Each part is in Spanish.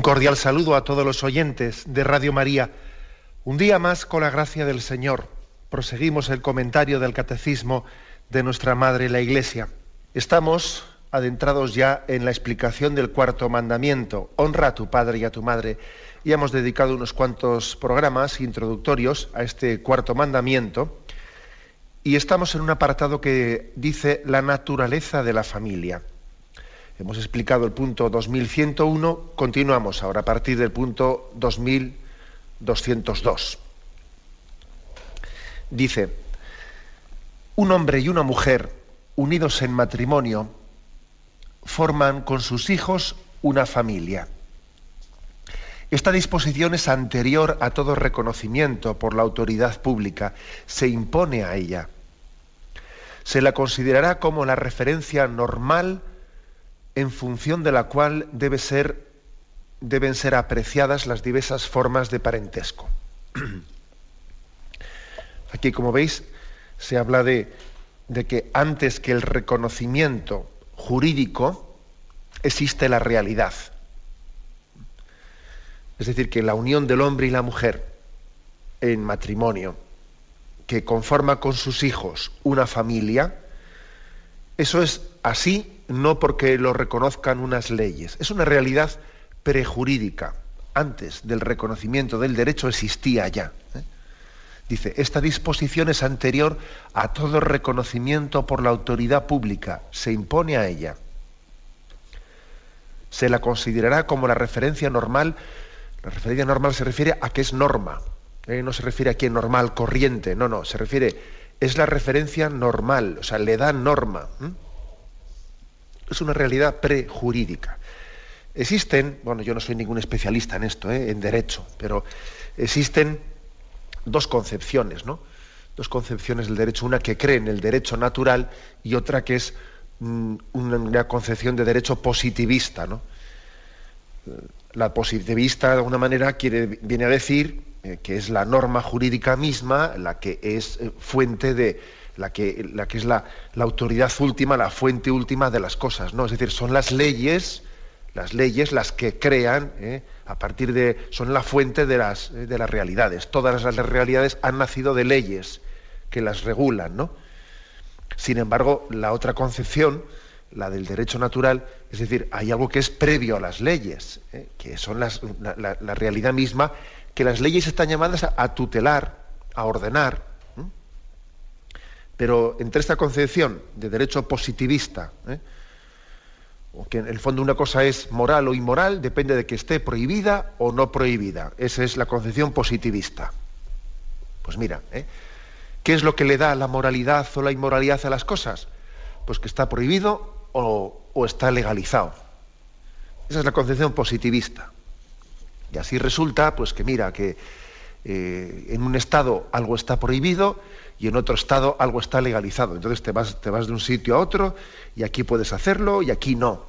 Un cordial saludo a todos los oyentes de Radio María. Un día más, con la gracia del Señor, proseguimos el comentario del Catecismo de nuestra Madre la Iglesia. Estamos adentrados ya en la explicación del cuarto mandamiento, honra a tu padre y a tu madre. Y hemos dedicado unos cuantos programas introductorios a este cuarto mandamiento. Y estamos en un apartado que dice la naturaleza de la familia. Hemos explicado el punto 2101, continuamos ahora a partir del punto 2202. Dice, un hombre y una mujer unidos en matrimonio forman con sus hijos una familia. Esta disposición es anterior a todo reconocimiento por la autoridad pública, se impone a ella. Se la considerará como la referencia normal en función de la cual debe ser, deben ser apreciadas las diversas formas de parentesco. Aquí, como veis, se habla de, de que antes que el reconocimiento jurídico existe la realidad. Es decir, que la unión del hombre y la mujer en matrimonio, que conforma con sus hijos una familia, eso es así no porque lo reconozcan unas leyes. Es una realidad prejurídica. Antes del reconocimiento del derecho existía ya. ¿eh? Dice, esta disposición es anterior a todo reconocimiento por la autoridad pública. Se impone a ella. Se la considerará como la referencia normal. La referencia normal se refiere a que es norma. ¿eh? No se refiere a normal, corriente. No, no. Se refiere, es la referencia normal. O sea, le da norma es una realidad prejurídica. Existen, bueno, yo no soy ningún especialista en esto, ¿eh? en derecho, pero existen dos concepciones, ¿no? Dos concepciones del derecho, una que cree en el derecho natural y otra que es mm, una concepción de derecho positivista, ¿no? La positivista, de alguna manera, viene a decir eh, que es la norma jurídica misma la que es eh, fuente de, la que, la que es la, autoridad última, la fuente última de las cosas, ¿no? Es decir, son las leyes, las leyes las que crean, ¿eh? a partir de, son la fuente de las, ¿eh? de las realidades. Todas las realidades han nacido de leyes que las regulan, ¿no? Sin embargo, la otra concepción, la del derecho natural, es decir, hay algo que es previo a las leyes, ¿eh? que son las, la, realidad misma, que las leyes están llamadas a tutelar, a ordenar, pero entre esta concepción de derecho positivista, ¿eh? que en el fondo una cosa es moral o inmoral, depende de que esté prohibida o no prohibida. Esa es la concepción positivista. Pues mira, ¿eh? ¿qué es lo que le da la moralidad o la inmoralidad a las cosas? Pues que está prohibido o, está legalizado. Esa es la concepción positivista. Y así resulta, pues que mira, que eh, en un estado algo está prohibido y en otro estado algo está legalizado. Entonces te vas, te vas de un sitio a otro y aquí puedes hacerlo y aquí no.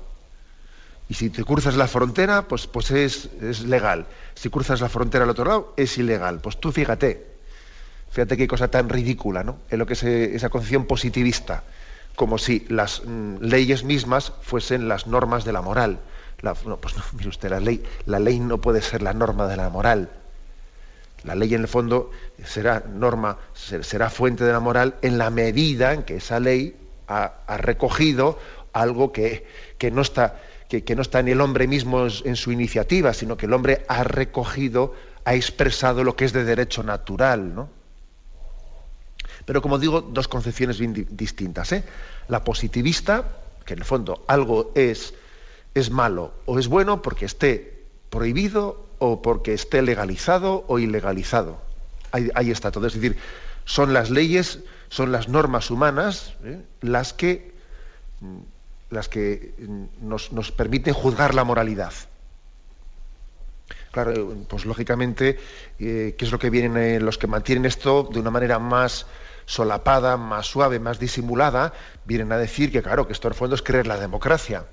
Y si te cruzas la frontera, pues, pues es, es legal. Si cruzas la frontera al otro lado, es ilegal. Pues tú fíjate, fíjate qué cosa tan ridícula, ¿no? En lo que es esa concepción positivista, como si las mm, leyes mismas fuesen las normas de la moral. no, pues no, mire usted, la ley, la ley no puede ser la norma de la moral. La ley en el fondo será norma, será fuente de la moral en la medida en que esa ley ha, recogido algo que, no está, que, no está en el hombre mismo en su iniciativa, sino que el hombre ha recogido, ha expresado lo que es de derecho natural. ¿no? Pero como digo, dos concepciones bien distintas. ¿eh? La positivista, que en el fondo algo es, es malo o es bueno porque esté prohibido o porque esté legalizado o ilegalizado. Ahí, está todo. Es decir, son las leyes, son las normas humanas ¿eh? las que, mm, las que mm, nos, permiten juzgar la moralidad. Claro, pues lógicamente, eh, ¿qué es lo que vienen eh, los que mantienen esto de una manera más solapada, más suave, más disimulada? Vienen a decir que, claro, que esto en fondo es creer la democracia.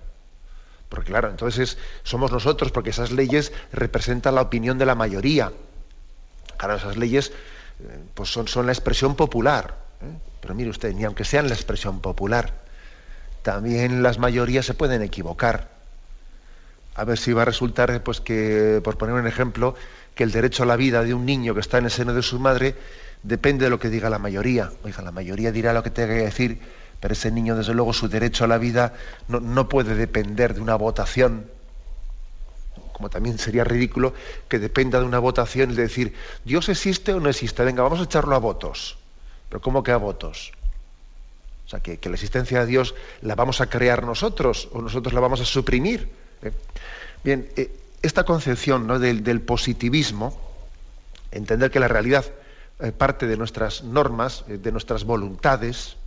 Porque, claro, entonces somos nosotros, porque esas leyes representan la opinión de la mayoría. Claro, esas leyes eh, pues son, son la expresión popular. Pero mire usted, ni aunque sean la expresión popular, también las mayorías se pueden equivocar a ver si va a resultar, pues que, por poner un ejemplo, que el derecho a la vida de un niño que está en el seno de su madre depende de lo que diga la mayoría. Oiga, la mayoría dirá lo que tenga que decir, pero ese niño, desde luego, su derecho a la vida no, no puede depender de una votación. Como también sería ridículo que dependa de una votación y de decir, Dios existe o no existe, venga, vamos a echarlo a votos. Pero ¿cómo que a votos? O sea, que, la existencia de Dios la vamos a crear nosotros o nosotros la vamos a suprimir. ¿eh? Bien, eh, esta concepción del, positivismo, entender que la realidad eh, parte de nuestras normas, de nuestras voluntades,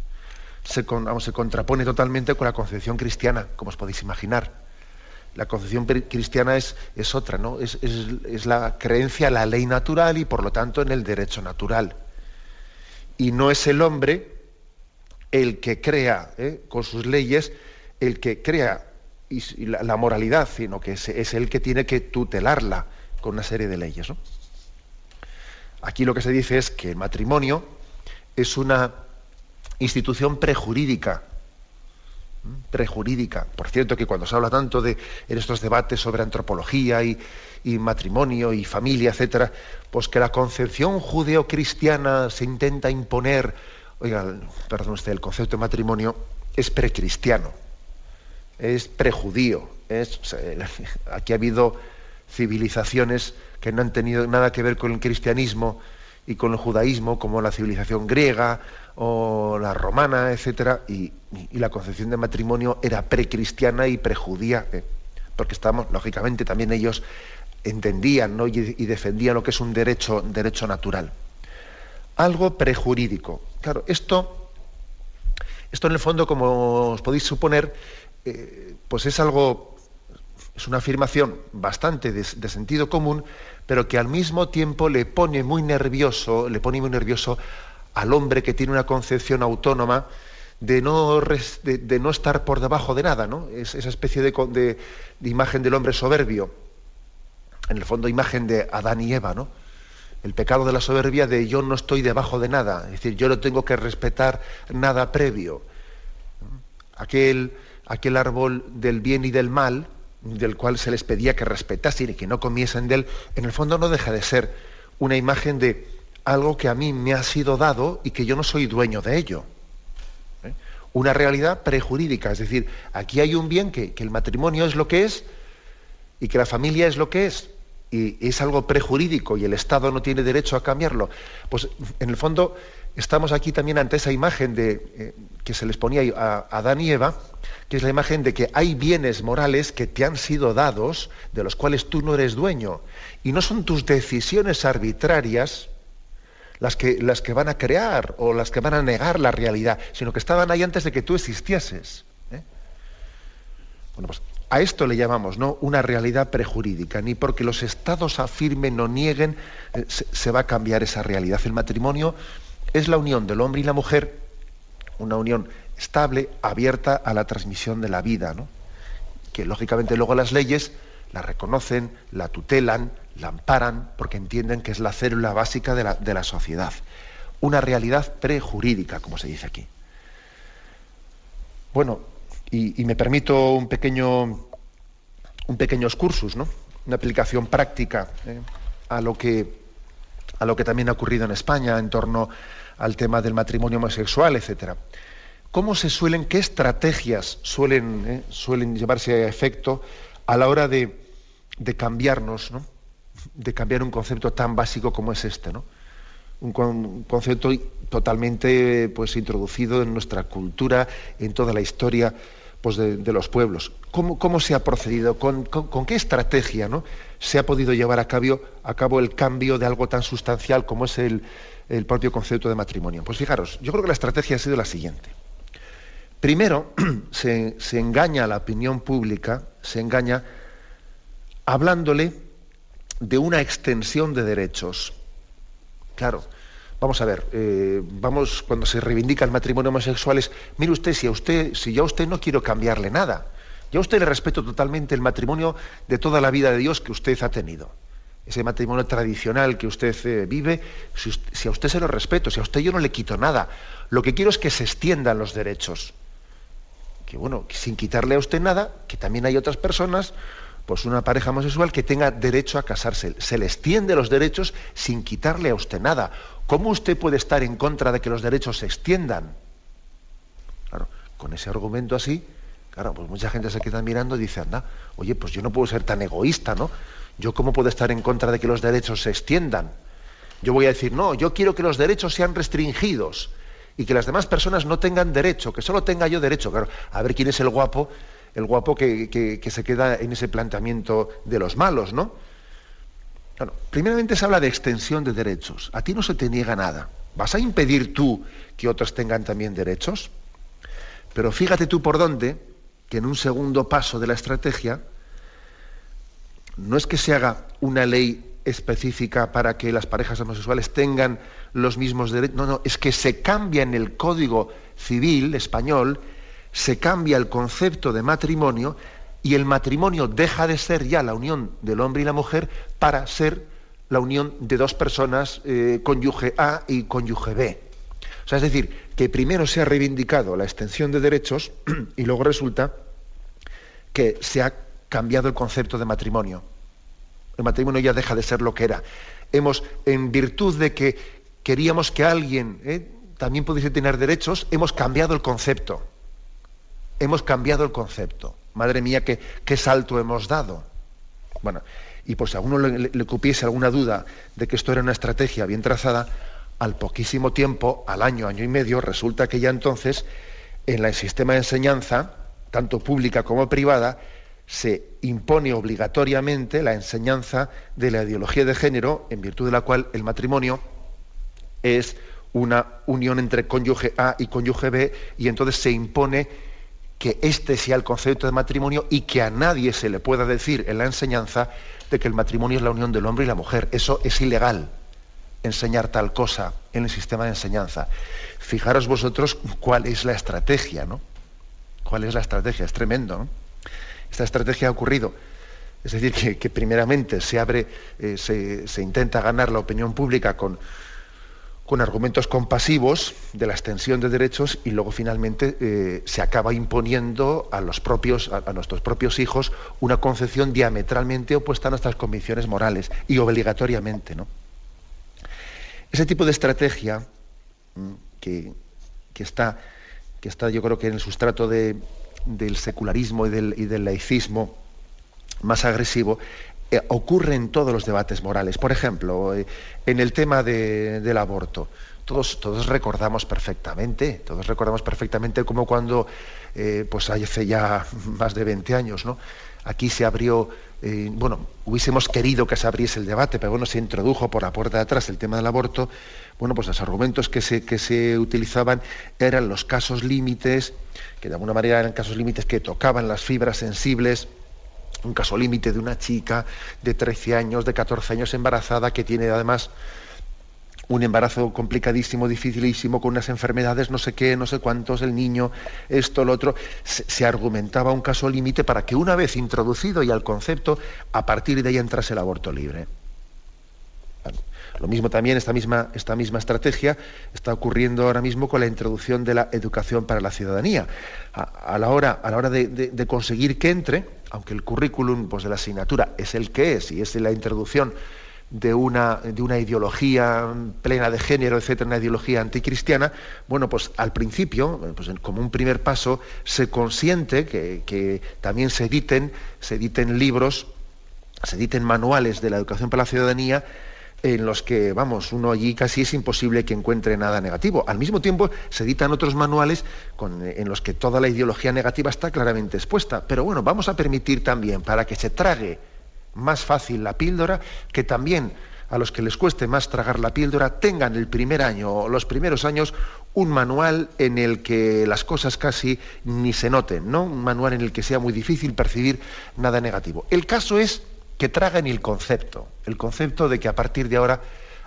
se, contrapone totalmente con la concepción cristiana, como os podéis imaginar. La concepción cristiana es, es otra, ¿no? Es, es, la creencia en la ley natural y por lo tanto en el derecho natural. Y no es el hombre el que crea con sus leyes, el que crea y, la, moralidad, sino que es, es, el que tiene que tutelarla con una serie de leyes. Aquí lo que se dice es que el matrimonio es una institución prejurídica. Prejurídica. Por cierto, que cuando se habla tanto de en estos debates sobre antropología y, y matrimonio y familia, etcétera, pues que la concepción judeocristiana se intenta imponer. Oiga, perdón usted, el concepto de matrimonio es precristiano es prejudío. Es, aquí ha habido civilizaciones que no han tenido nada que ver con el cristianismo y con el judaísmo, como la civilización griega o la romana, etcétera, y, la concepción de matrimonio era precristiana y prejudía, ¿eh? porque estamos, lógicamente, también ellos entendían y, defendían lo que es un derecho, derecho natural. Algo prejurídico. Claro, esto, esto en el fondo, como os podéis suponer, eh, pues es algo, es una afirmación bastante de, sentido común, pero que al mismo tiempo le pone muy nervioso, le pone muy nervioso al hombre que tiene una concepción autónoma de no, estar por debajo de nada, ¿no? Es esa especie de, de, imagen del hombre soberbio, en el fondo imagen de Adán y Eva, ¿no? El pecado de la soberbia de yo no estoy debajo de nada, es decir, yo no tengo que respetar nada previo. Aquel aquel árbol del bien y del mal, del cual se les pedía que respetasen y que no comiesen de él, en el fondo no deja de ser una imagen de algo que a mí me ha sido dado y que yo no soy dueño de ello. ¿eh? Una realidad prejurídica, es decir, aquí hay un bien que, que el matrimonio es lo que es y que la familia es lo que es y es algo prejurídico y el Estado no tiene derecho a cambiarlo. Pues en el fondo estamos aquí también ante esa imagen de, eh, que se les ponía a Adán y Eva, que es la imagen de que hay bienes morales que te han sido dados, de los cuales tú no eres dueño, y no son tus decisiones arbitrarias las que, las que van a crear o las que van a negar la realidad, sino que estaban ahí antes de que tú existieses. ¿eh? Bueno, pues a esto le llamamos ¿no? una realidad prejurídica, ni porque los estados afirmen o nieguen eh, se va a cambiar esa realidad. El matrimonio es la unión del hombre y la mujer, una unión estable, abierta a la transmisión de la vida, ¿no? que lógicamente luego las leyes la reconocen, la tutelan, la amparan, porque entienden que es la célula básica de la, sociedad. Una realidad prejurídica, como se dice aquí. Bueno, y, me permito un pequeño, un pequeño excursus, ¿no? una aplicación práctica ¿eh? a, lo que, a lo que también ha ocurrido en España en torno al tema del matrimonio homosexual, etcétera. ¿Cómo se suelen, qué estrategias suelen, eh, suelen llevarse a efecto a la hora de, de cambiarnos, ¿no? de cambiar un concepto tan básico como es este, ¿no? un, concepto totalmente pues, introducido en nuestra cultura, en toda la historia pues, de, los pueblos. ¿Cómo, ¿Cómo, se ha procedido? ¿Con, qué estrategia ¿no? se ha podido llevar a cabo, el cambio de algo tan sustancial como es el propio concepto de matrimonio? Pues fijaros, yo creo que la estrategia ha sido la siguiente. Primero, se, engaña a la opinión pública, se engaña hablándole de una extensión de derechos. Claro, vamos a ver, eh, vamos cuando se reivindica el matrimonio homosexual es, mire usted, si a usted, si yo a usted no quiero cambiarle nada, yo a usted le respeto totalmente el matrimonio de toda la vida de Dios que usted ha tenido. Ese matrimonio tradicional que usted eh, vive, si, si a usted se lo respeto, si a usted yo no le quito nada, lo que quiero es que se extiendan los derechos. Que bueno, sin quitarle a usted nada, que también hay otras personas pues una pareja homosexual que tenga derecho a casarse. Se le extiende los derechos sin quitarle a usted nada. ¿Cómo usted puede estar en contra de que los derechos se extiendan? Claro, con ese argumento así, claro, pues mucha gente se queda mirando y dice, anda, oye, pues yo no puedo ser tan egoísta, ¿no? Yo cómo puedo estar en contra de que los derechos se extiendan. Yo voy a decir, no, yo quiero que los derechos sean restringidos y que las demás personas no tengan derecho, que solo tenga yo derecho. Claro, a ver quién es el guapo el guapo que, se queda en ese planteamiento de los malos, ¿no? Bueno, primeramente se habla de extensión de derechos. A ti no se te niega nada. ¿Vas a impedir tú que otros tengan también derechos? Pero fíjate tú por dónde, que en un segundo paso de la estrategia, no es que se haga una ley específica para que las parejas homosexuales tengan los mismos derechos, no, no, es que se cambia en el Código Civil español se cambia el concepto de matrimonio y el matrimonio deja de ser ya la unión del hombre y la mujer para ser la unión de dos personas, eh, cónyuge A y cónyuge B. O sea, es decir, que primero se ha reivindicado la extensión de derechos y luego resulta que se ha cambiado el concepto de matrimonio. El matrimonio ya deja de ser lo que era. Hemos, en virtud de que queríamos que alguien eh, también pudiese tener derechos, hemos cambiado el concepto hemos cambiado el concepto. Madre mía, qué, salto hemos dado. Bueno, y por si a alguno le, le, cupiese alguna duda de que esto era una estrategia bien trazada, al poquísimo tiempo, al año, año y medio, resulta que ya entonces en el sistema de enseñanza, tanto pública como privada, se impone obligatoriamente la enseñanza de la ideología de género, en virtud de la cual el matrimonio es una unión entre cónyuge A y cónyuge B, y entonces se impone que este sea el concepto de matrimonio y que a nadie se le pueda decir en la enseñanza de que el matrimonio es la unión del hombre y la mujer. Eso es ilegal, enseñar tal cosa en el sistema de enseñanza. Fijaros vosotros cuál es la estrategia, ¿no? ¿Cuál es la estrategia? Es tremendo, ¿no? Esta estrategia ha ocurrido. Es decir, que, primeramente se abre, eh, se intenta ganar la opinión pública con, con argumentos compasivos de la extensión de derechos y luego finalmente eh, se acaba imponiendo a los propios a, nuestros propios hijos una concepción diametralmente opuesta a nuestras convicciones morales y obligatoriamente ¿no? ese tipo de estrategia mm, que, está que está yo creo que en el sustrato del secularismo y del laicismo más agresivo eh, ocurre en todos los debates morales. Por ejemplo, eh, en el tema del aborto. Todos, todos, recordamos perfectamente, todos recordamos perfectamente como cuando, eh, pues hace ya más de 20 años, ¿no? Aquí se abrió, bueno, hubiésemos querido que se abriese el debate, pero bueno, se introdujo por la puerta de atrás el tema del aborto. Bueno, pues los argumentos que se, que se utilizaban eran los casos límites, que de alguna manera eran casos límites que tocaban las fibras sensibles un caso límite de una chica de 13 años, de 14 años embarazada, que tiene además un embarazo complicadísimo, dificilísimo, con unas enfermedades, no sé qué, no sé cuántos, el niño, esto, lo otro. Se, argumentaba un caso límite para que una vez introducido ya el concepto, a partir de ahí entrase el aborto libre. Lo mismo también, esta misma, esta misma estrategia está ocurriendo ahora mismo con la introducción de la educación para la ciudadanía. A, la hora, a la hora de, conseguir que entre, aunque el currículum pues, de la asignatura es el que es y es la introducción de una, de una ideología plena de género, etcétera, una ideología anticristiana, bueno, pues al principio, pues como un primer paso, se consiente que, que también se editen, se editen libros, se editen manuales de la educación para la ciudadanía en los que, vamos, uno allí casi es imposible que encuentre nada negativo. Al mismo tiempo, se editan otros manuales en los que toda la ideología negativa está claramente expuesta. Pero bueno, vamos a permitir también, para que se trague más fácil la píldora, que también a los que les cueste más tragar la píldora tengan el primer año o los primeros años un manual en el que las cosas casi ni se noten, ¿no? Un manual en el que sea muy difícil percibir nada negativo. El caso es que traguen el concepto, el concepto de que a partir de ahora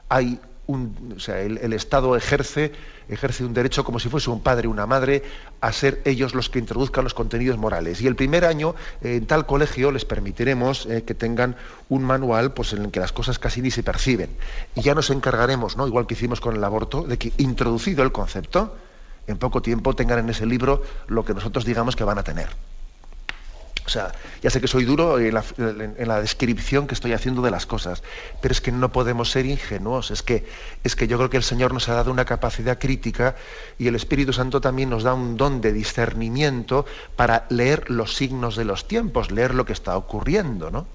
hay o sea, el, Estado ejerce, ejerce un derecho como si fuese un padre o una madre a ser ellos los que introduzcan los contenidos morales. Y el primer año eh, en tal colegio les permitiremos eh, que tengan un manual pues, en el que las cosas casi ni se perciben. Y ya nos encargaremos, ¿no? igual que hicimos con el aborto, de que introducido el concepto, en poco tiempo tengan en ese libro lo que nosotros digamos que van a tener. O sea, ya sé que soy duro en la, descripción que estoy haciendo de las cosas, pero es que no podemos ser ingenuos. Es que, es que yo creo que el Señor nos ha dado una capacidad crítica y el Espíritu Santo también nos da un don de discernimiento para leer los signos de los tiempos, leer lo que está ocurriendo, ¿no?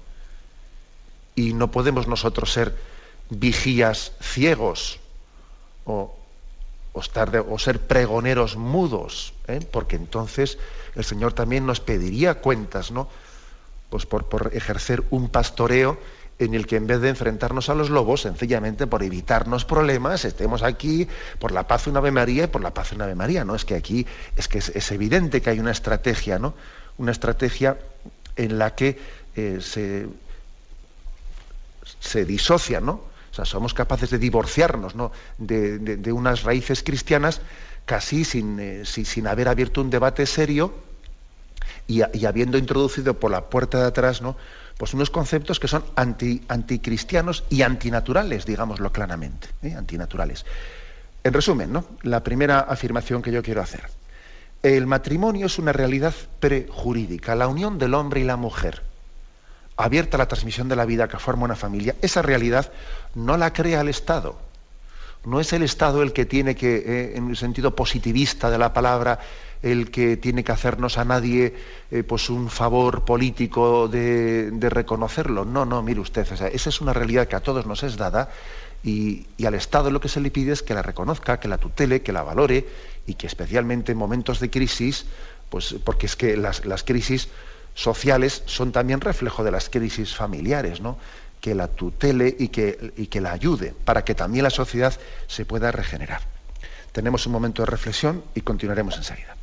Y no podemos nosotros ser vigías ciegos o, o, ser pregoneros mudos, ¿eh? porque entonces el Señor también nos pediría cuentas, ¿no? Pues por, por, ejercer un pastoreo en el que en vez de enfrentarnos a los lobos, sencillamente por evitarnos problemas, estemos aquí por la paz de una Ave María y por la paz de una Ave María, ¿no? Es que aquí es que es, evidente que hay una estrategia, ¿no? Una estrategia en la que eh, se, se disocia, ¿no? O sea, somos capaces de divorciarnos ¿no? de, unas raíces cristianas casi sin, eh, sin, haber abierto un debate serio y, habiendo introducido por la puerta de atrás ¿no? pues unos conceptos que son anti, anticristianos y antinaturales, digámoslo claramente, ¿eh? antinaturales. En resumen, ¿no? la primera afirmación que yo quiero hacer. El matrimonio es una realidad prejurídica, la unión del hombre y la mujer abierta la transmisión de la vida que forma una familia, esa realidad no la crea el Estado. No es el Estado el que tiene que, eh, en el sentido positivista de la palabra, el que tiene que hacernos a nadie eh, pues un favor político de, reconocerlo. No, no, mire usted, esa es una realidad que a todos nos es dada y, al Estado lo que se le pide es que la reconozca, que la tutele, que la valore y que especialmente en momentos de crisis, pues porque es que las, las crisis sociales son también reflejo de las crisis familiares, ¿no? Que la tutele y que, y que la ayude para que también la sociedad se pueda regenerar. Tenemos un momento de reflexión y continuaremos enseguida.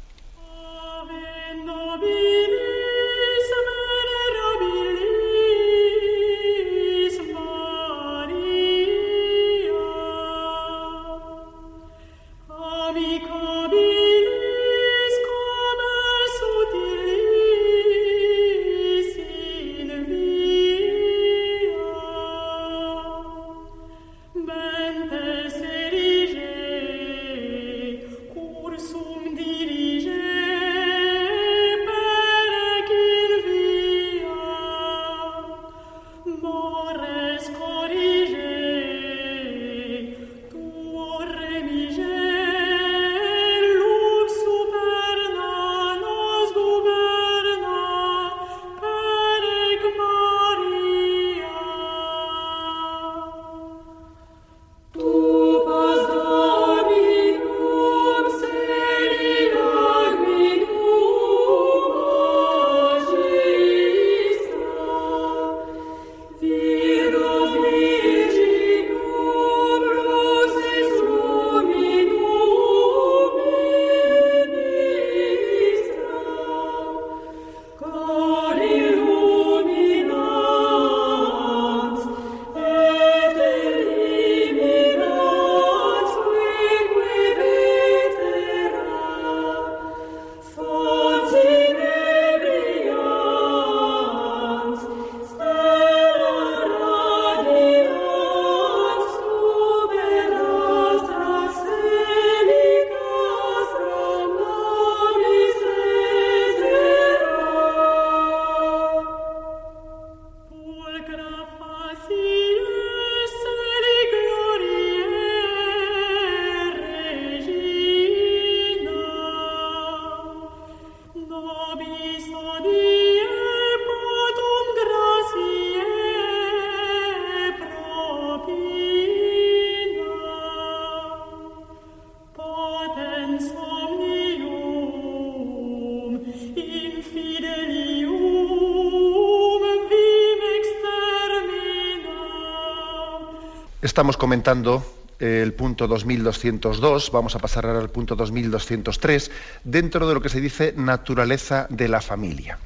Estamos comentando el punto 2202, vamos a pasar ahora al punto 2203, dentro de lo que se dice naturaleza de la familia.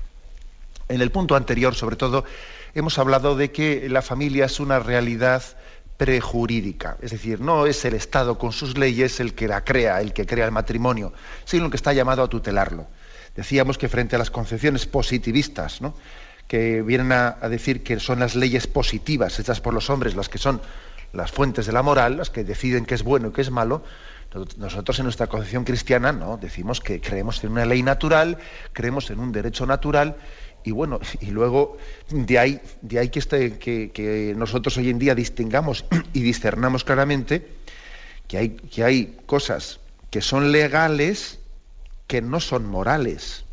En el punto anterior, sobre todo, hemos hablado de que la familia es una realidad prejurídica, es decir, no es el Estado con sus leyes el que la crea, el que crea el matrimonio, sino el que está llamado a tutelarlo. Decíamos que frente a las concepciones positivistas, que vienen a, decir que son las leyes positivas hechas por los hombres las que son las fuentes de la moral, las que deciden qué es bueno y qué es malo, nosotros en nuestra concepción cristiana no decimos que creemos en una ley natural, creemos en un derecho natural y bueno, y luego de ahí, de ahí que, este, que, nosotros hoy en día distingamos y discernamos claramente que hay, que hay cosas que son legales que no son morales.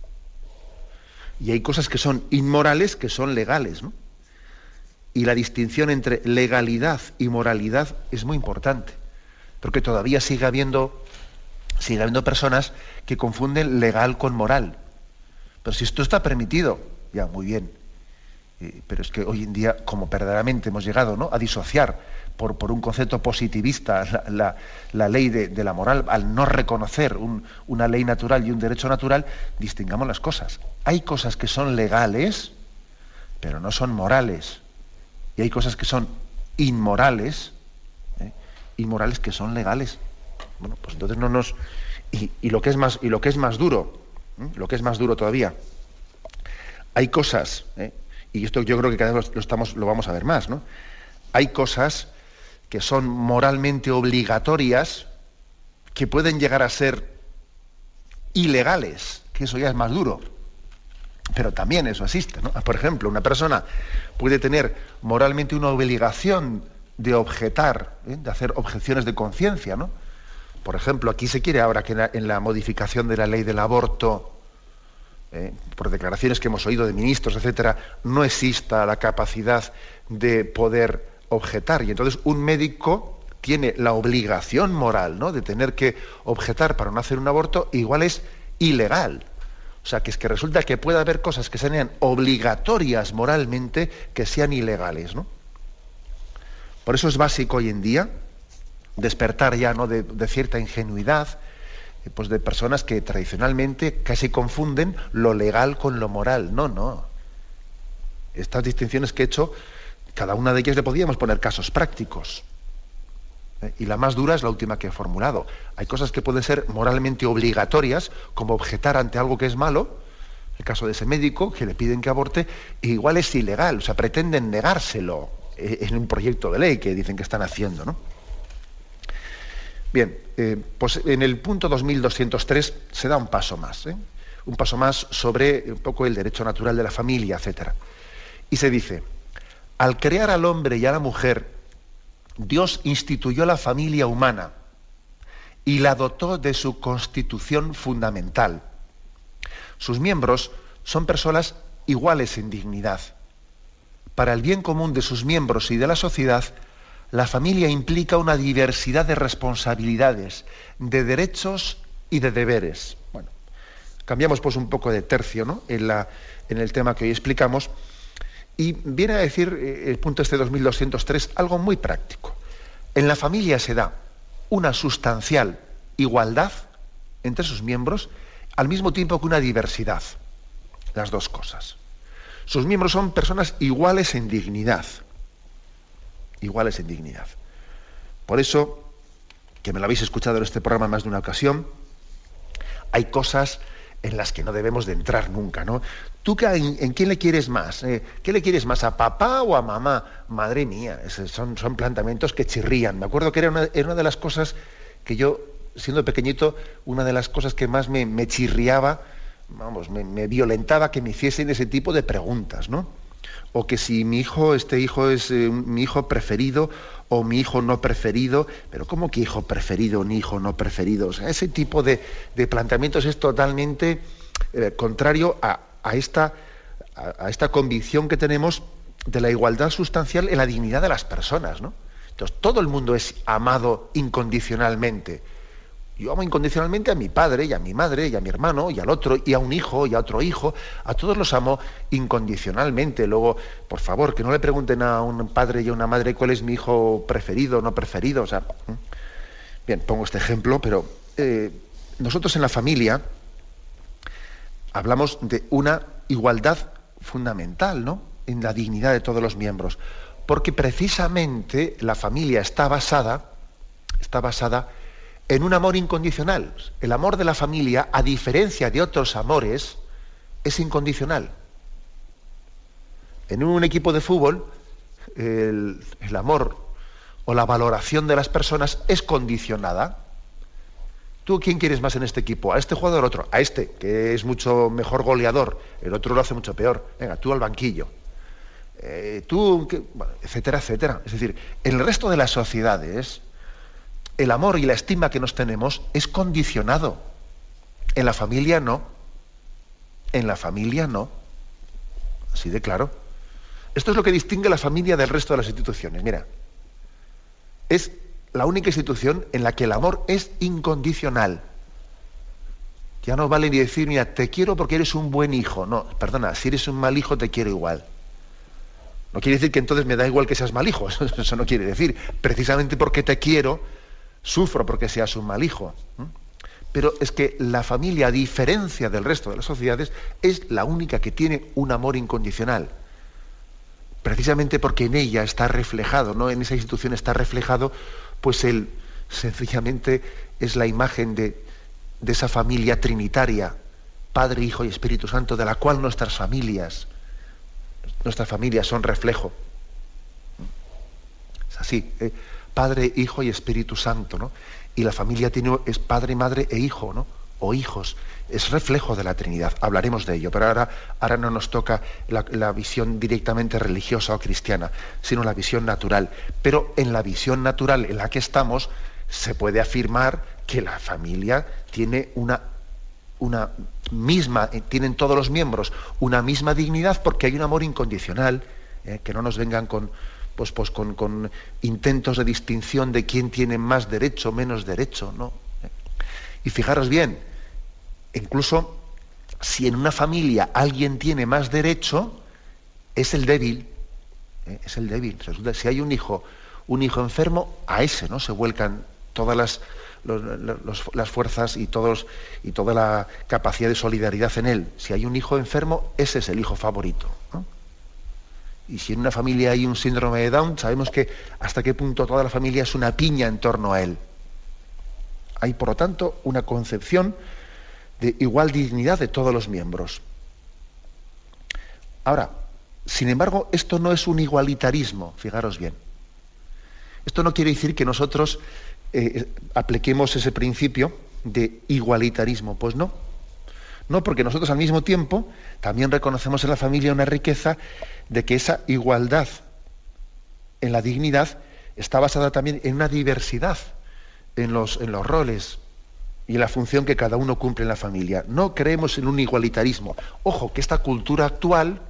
Y hay cosas que son inmorales que son legales. Y la distinción entre legalidad y moralidad es muy importante. Porque todavía sigue habiendo, sigue habiendo personas que confunden legal con moral. Pero si esto está permitido, ya, muy bien. Eh, pero es que hoy en día, como verdaderamente hemos llegado ¿no? a disociar por, por, un concepto positivista la, ley de, la moral, al no reconocer una ley natural y un derecho natural, distingamos las cosas. Hay cosas que son legales, pero no son morales. Y hay cosas que son inmorales, ¿eh? inmorales que son legales. Bueno, pues entonces no nos. Y, lo que es más, y lo que es más duro, ¿eh? lo que es más duro todavía, hay cosas, ¿eh? y esto yo creo que cada vez lo, estamos, lo vamos a ver más, ¿no? Hay cosas que son moralmente obligatorias que pueden llegar a ser ilegales, que eso ya es más duro. Pero también eso existe, ¿no? Por ejemplo, una persona puede tener moralmente una obligación de objetar, ¿eh? de hacer objeciones de conciencia, ¿no? Por ejemplo, aquí se quiere ahora que en la modificación de la ley del aborto eh, por declaraciones que hemos oído de ministros, etcétera, no exista la capacidad de poder objetar. Y entonces un médico tiene la obligación moral ¿no? de tener que objetar para no hacer un aborto, igual es ilegal. O sea, que es que resulta que puede haber cosas que sean obligatorias moralmente que sean ilegales. ¿no? Por eso es básico hoy en día despertar ya ¿no? de cierta ingenuidad, pues de personas que tradicionalmente casi confunden lo legal con lo moral. No, no. Estas distinciones que he hecho, cada una de ellas le podíamos poner casos prácticos. Y la más dura es la última que he formulado. Hay cosas que pueden ser moralmente obligatorias, como objetar ante algo que es malo, el caso de ese médico que le piden que aborte, e igual es ilegal, o sea, pretenden negárselo eh, en un proyecto de ley que dicen que están haciendo, ¿no? Bien, eh, pues en el punto 2203 se da un paso más, ¿eh? un paso más sobre un poco el derecho natural de la familia, etc. Y se dice, al crear al hombre y a la mujer, Dios instituyó la familia humana y la dotó de su constitución fundamental. Sus miembros son personas iguales en dignidad. Para el bien común de sus miembros y de la sociedad, la familia implica una diversidad de responsabilidades, de derechos y de deberes. Bueno, cambiamos pues un poco de tercio ¿no? en, en el tema que hoy explicamos y viene a decir eh, el punto este 2203 algo muy práctico. En la familia se da una sustancial igualdad entre sus miembros al mismo tiempo que una diversidad. Las dos cosas. Sus miembros son personas iguales en dignidad iguales en dignidad. Por eso, que me lo habéis escuchado en este programa más de una ocasión, hay cosas en las que no debemos de entrar nunca, ¿no? ¿Tú en, quién le quieres más? Eh, ¿Qué le quieres más, a papá o a mamá? Madre mía, son, son planteamientos que chirrían. Me acuerdo que era una, de las cosas que yo, siendo pequeñito, una de las cosas que más me, me chirriaba, vamos, me, violentaba que me hiciesen ese tipo de preguntas, ¿no? o que si mi hijo, este hijo es eh, mi hijo preferido o mi hijo no preferido, pero ¿cómo que hijo preferido ni hijo no preferido? Ese tipo de, planteamientos es totalmente eh, contrario a, esta, a, esta convicción que tenemos de la igualdad sustancial en la dignidad de las personas, ¿no? Entonces, todo el mundo es amado incondicionalmente yo amo incondicionalmente a mi padre y a mi madre y a mi hermano y al otro y a un hijo y a otro hijo. A todos los amo incondicionalmente. Luego, por favor, que no le pregunten a un padre y a una madre cuál es mi hijo preferido o no preferido. O sea, bien, pongo este ejemplo, pero eh, nosotros en la familia hablamos de una igualdad fundamental, ¿no? En la dignidad de todos los miembros. Porque precisamente la familia está basada, está basada en un amor incondicional. El amor de la familia, a diferencia de otros amores, es incondicional. En un equipo de fútbol, el, el amor o la valoración de las personas es condicionada. ¿Tú quién quieres más en este equipo? ¿A este jugador o otro? A este, que es mucho mejor goleador. El otro lo hace mucho peor. Venga, tú al banquillo. Eh, tú, etcétera, etcétera. Es decir, el resto de las sociedades, el amor y la estima que nos tenemos es condicionado. En la familia no. En la familia no. Así de claro. Esto es lo que distingue la familia del resto de las instituciones. Mira, es la única institución en la que el amor es incondicional. Ya no vale ni decir, mira, te quiero porque eres un buen hijo. No, perdona, si eres un mal hijo te quiero igual. No quiere decir que entonces me da igual que seas mal hijo, eso no quiere decir. Precisamente porque te quiero, sufro porque seas un mal hijo. Pero es que la familia, a diferencia del resto de las sociedades, es la única que tiene un amor incondicional precisamente porque en ella está reflejado, ¿no? En esa institución está reflejado, pues él sencillamente es la imagen de, de esa familia trinitaria, Padre, Hijo y Espíritu Santo, de la cual nuestras familias, nuestras familias son reflejo. Es así, ¿eh? Padre, Hijo y Espíritu Santo, ¿no? Y la familia tiene, es padre, madre e hijo, ¿no? O hijos es reflejo de la Trinidad. Hablaremos de ello, pero ahora, ahora no nos toca la, visión directamente religiosa o cristiana, sino la visión natural. Pero en la visión natural en la que estamos, se puede afirmar que la familia tiene una, una misma, eh, tienen todos los miembros una misma dignidad porque hay un amor incondicional, eh, que no nos vengan con, pues, pues con, con, intentos de distinción de quién tiene más derecho, menos derecho, ¿no? Y fijaros bien, incluso si en una familia alguien tiene más derecho, es el débil. ¿eh? Es el débil. Si hay un hijo, un hijo enfermo, a ese no se vuelcan todas las, las fuerzas y, todos, y toda la capacidad de solidaridad en él. Si hay un hijo enfermo, ese es el hijo favorito. Y si en una familia hay un síndrome de Down, sabemos que hasta qué punto toda la familia es una piña en torno a él. Hay, por lo tanto, una concepción de igual dignidad de todos los miembros. Ahora, sin embargo, esto no es un igualitarismo, fijaros bien. Esto no quiere decir que nosotros eh, apliquemos ese principio de igualitarismo, pues no. No, porque nosotros al mismo tiempo también reconocemos en la familia una riqueza de que esa igualdad en la dignidad está basada también en una diversidad en los, en los roles, y la función que cada uno cumple en la familia. No creemos en un igualitarismo. Ojo, que esta cultura actual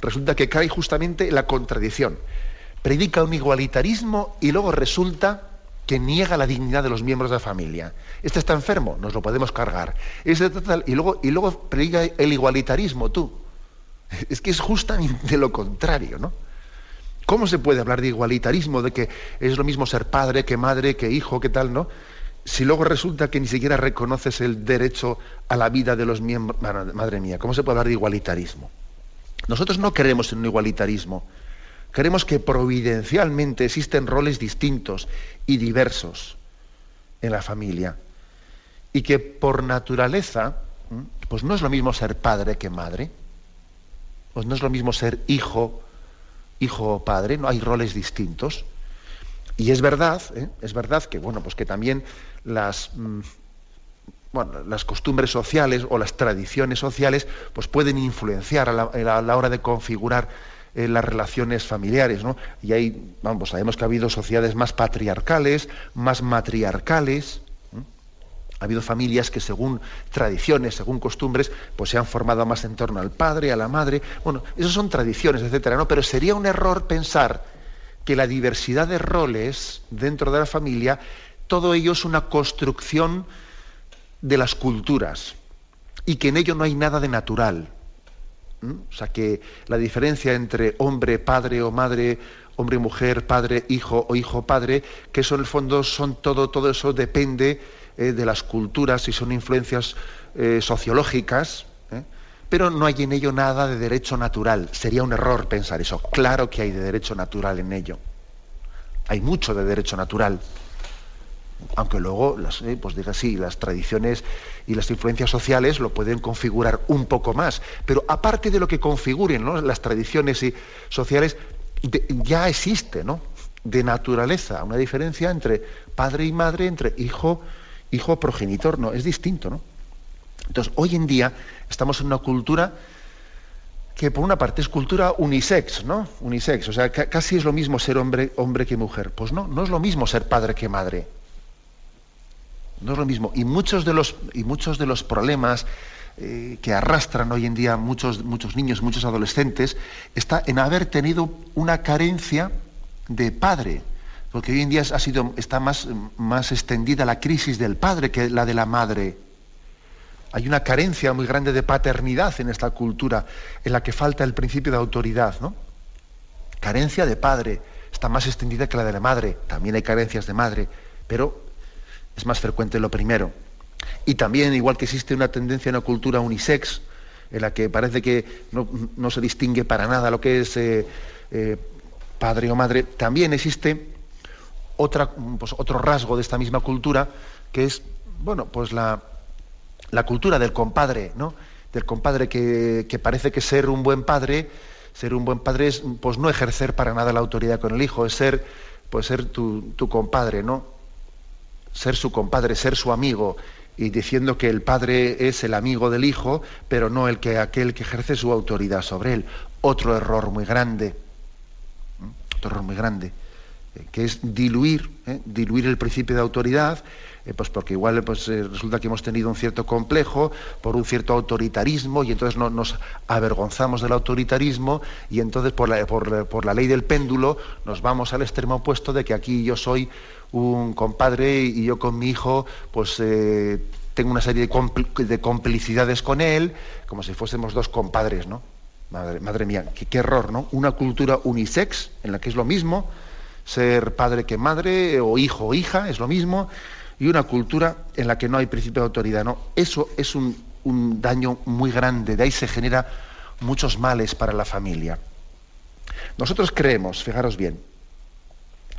resulta que cae justamente en la contradicción. Predica un igualitarismo y luego resulta que niega la dignidad de los miembros de la familia. Este está enfermo, nos lo podemos cargar. Este y, luego, y luego predica el igualitarismo, tú. Es que es justamente lo contrario, ¿no? ¿Cómo se puede hablar de igualitarismo, de que es lo mismo ser padre que madre, que hijo, que tal, no? si luego resulta que ni siquiera reconoces el derecho a la vida de los miembros, madre mía, ¿cómo se puede hablar de igualitarismo? Nosotros no queremos un igualitarismo, queremos que providencialmente existen roles distintos y diversos en la familia y que por naturaleza, pues no es lo mismo ser padre que madre, pues no es lo mismo ser hijo, hijo o padre, no hay roles distintos. Y es verdad, ¿eh? es verdad que bueno, pues que también las, mm, las costumbres sociales o las tradiciones sociales pues pueden influenciar a la, hora de configurar eh, las relaciones familiares. ¿no? Y ahí, vamos, sabemos que ha habido sociedades más patriarcales, más matriarcales. Ha habido familias que según tradiciones, según costumbres, pues se han formado más en torno al padre, a la madre. Bueno, esas son tradiciones, etcétera, ¿no? Pero sería un error pensar que la diversidad de roles dentro de la familia todo ello es una construcción de las culturas y que en ello no hay nada de natural. O sea que la diferencia entre hombre, padre o madre, hombre, mujer, padre, hijo o hijo, padre, que eso en el fondo son todo, todo eso depende eh, de las culturas y son influencias eh, sociológicas, ¿eh? pero no hay en ello nada de derecho natural. Sería un error pensar eso. Claro que hay de derecho natural en ello. Hay mucho de derecho natural. Aunque luego, pues diga así, las tradiciones y las influencias sociales lo pueden configurar un poco más. Pero aparte de lo que configuren las tradiciones y sociales, ya existe, ¿no? De naturaleza, una diferencia entre padre y madre, entre hijo, hijo progenitor, no, es distinto, ¿no? Entonces, hoy en día estamos en una cultura que por una parte es cultura unisex, ¿no? Unisex, o sea, casi es lo mismo ser hombre, hombre que mujer. Pues no, no es lo mismo ser padre que madre. No es lo mismo. Y muchos de los, y muchos de los problemas eh, que arrastran hoy en día muchos, muchos niños, muchos adolescentes, está en haber tenido una carencia de padre. Porque hoy en día está más, extendida la crisis del padre que la de la madre. Hay una carencia muy grande de paternidad en esta cultura, en la que falta el principio de autoridad, ¿no? Carencia de padre, está más extendida que la de la madre. También hay carencias de madre, pero es más frecuente lo primero. Y también, igual que existe una tendencia en la cultura unisex, en la que parece que no, se distingue para nada lo que es eh, eh, padre o madre, también existe otra, pues, otro rasgo de esta misma cultura, que es, bueno, pues la, la cultura del compadre, ¿no? Del compadre que, parece que ser un buen padre, ser un buen padre es pues no ejercer para nada la autoridad con el hijo, es ser, pues ser tu, compadre, ¿no? Ser su compadre, ser su amigo, y diciendo que el padre es el amigo del hijo, pero no el que aquel que ejerce su autoridad sobre él. Otro error muy grande, otro error muy grande, que es diluir, ¿eh? diluir el principio de autoridad eh, pues porque igual pues, eh, resulta que hemos tenido un cierto complejo por un cierto autoritarismo y entonces no, nos avergonzamos del autoritarismo y entonces por la, por, la, ley del péndulo nos vamos al extremo opuesto de que aquí yo soy un compadre y yo con mi hijo pues tengo una serie de, complicidades con él, como si fuésemos dos compadres, ¿no? Madre, madre mía, qué, qué error, ¿no? Una cultura unisex en la que es lo mismo ser padre que madre o hijo o hija, es lo mismo, y una cultura en la que no hay principio de autoridad. ¿no? Eso es un, daño muy grande, de ahí se genera muchos males para la familia. Nosotros creemos, fijaros bien,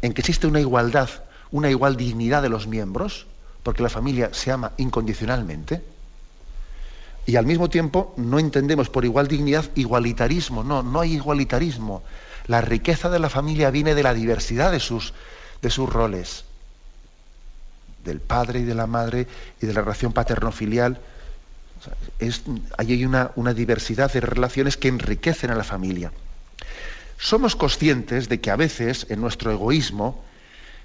en que existe una igualdad, una igual dignidad de los miembros, porque la familia se ama incondicionalmente, y al mismo tiempo no entendemos por igual dignidad igualitarismo, no, no hay igualitarismo. La riqueza de la familia viene de la diversidad de sus, de sus roles del padre y de la madre y de la relación paterno-filial. es, hay una, una diversidad de relaciones que enriquecen a la familia. Somos conscientes de que a veces en nuestro egoísmo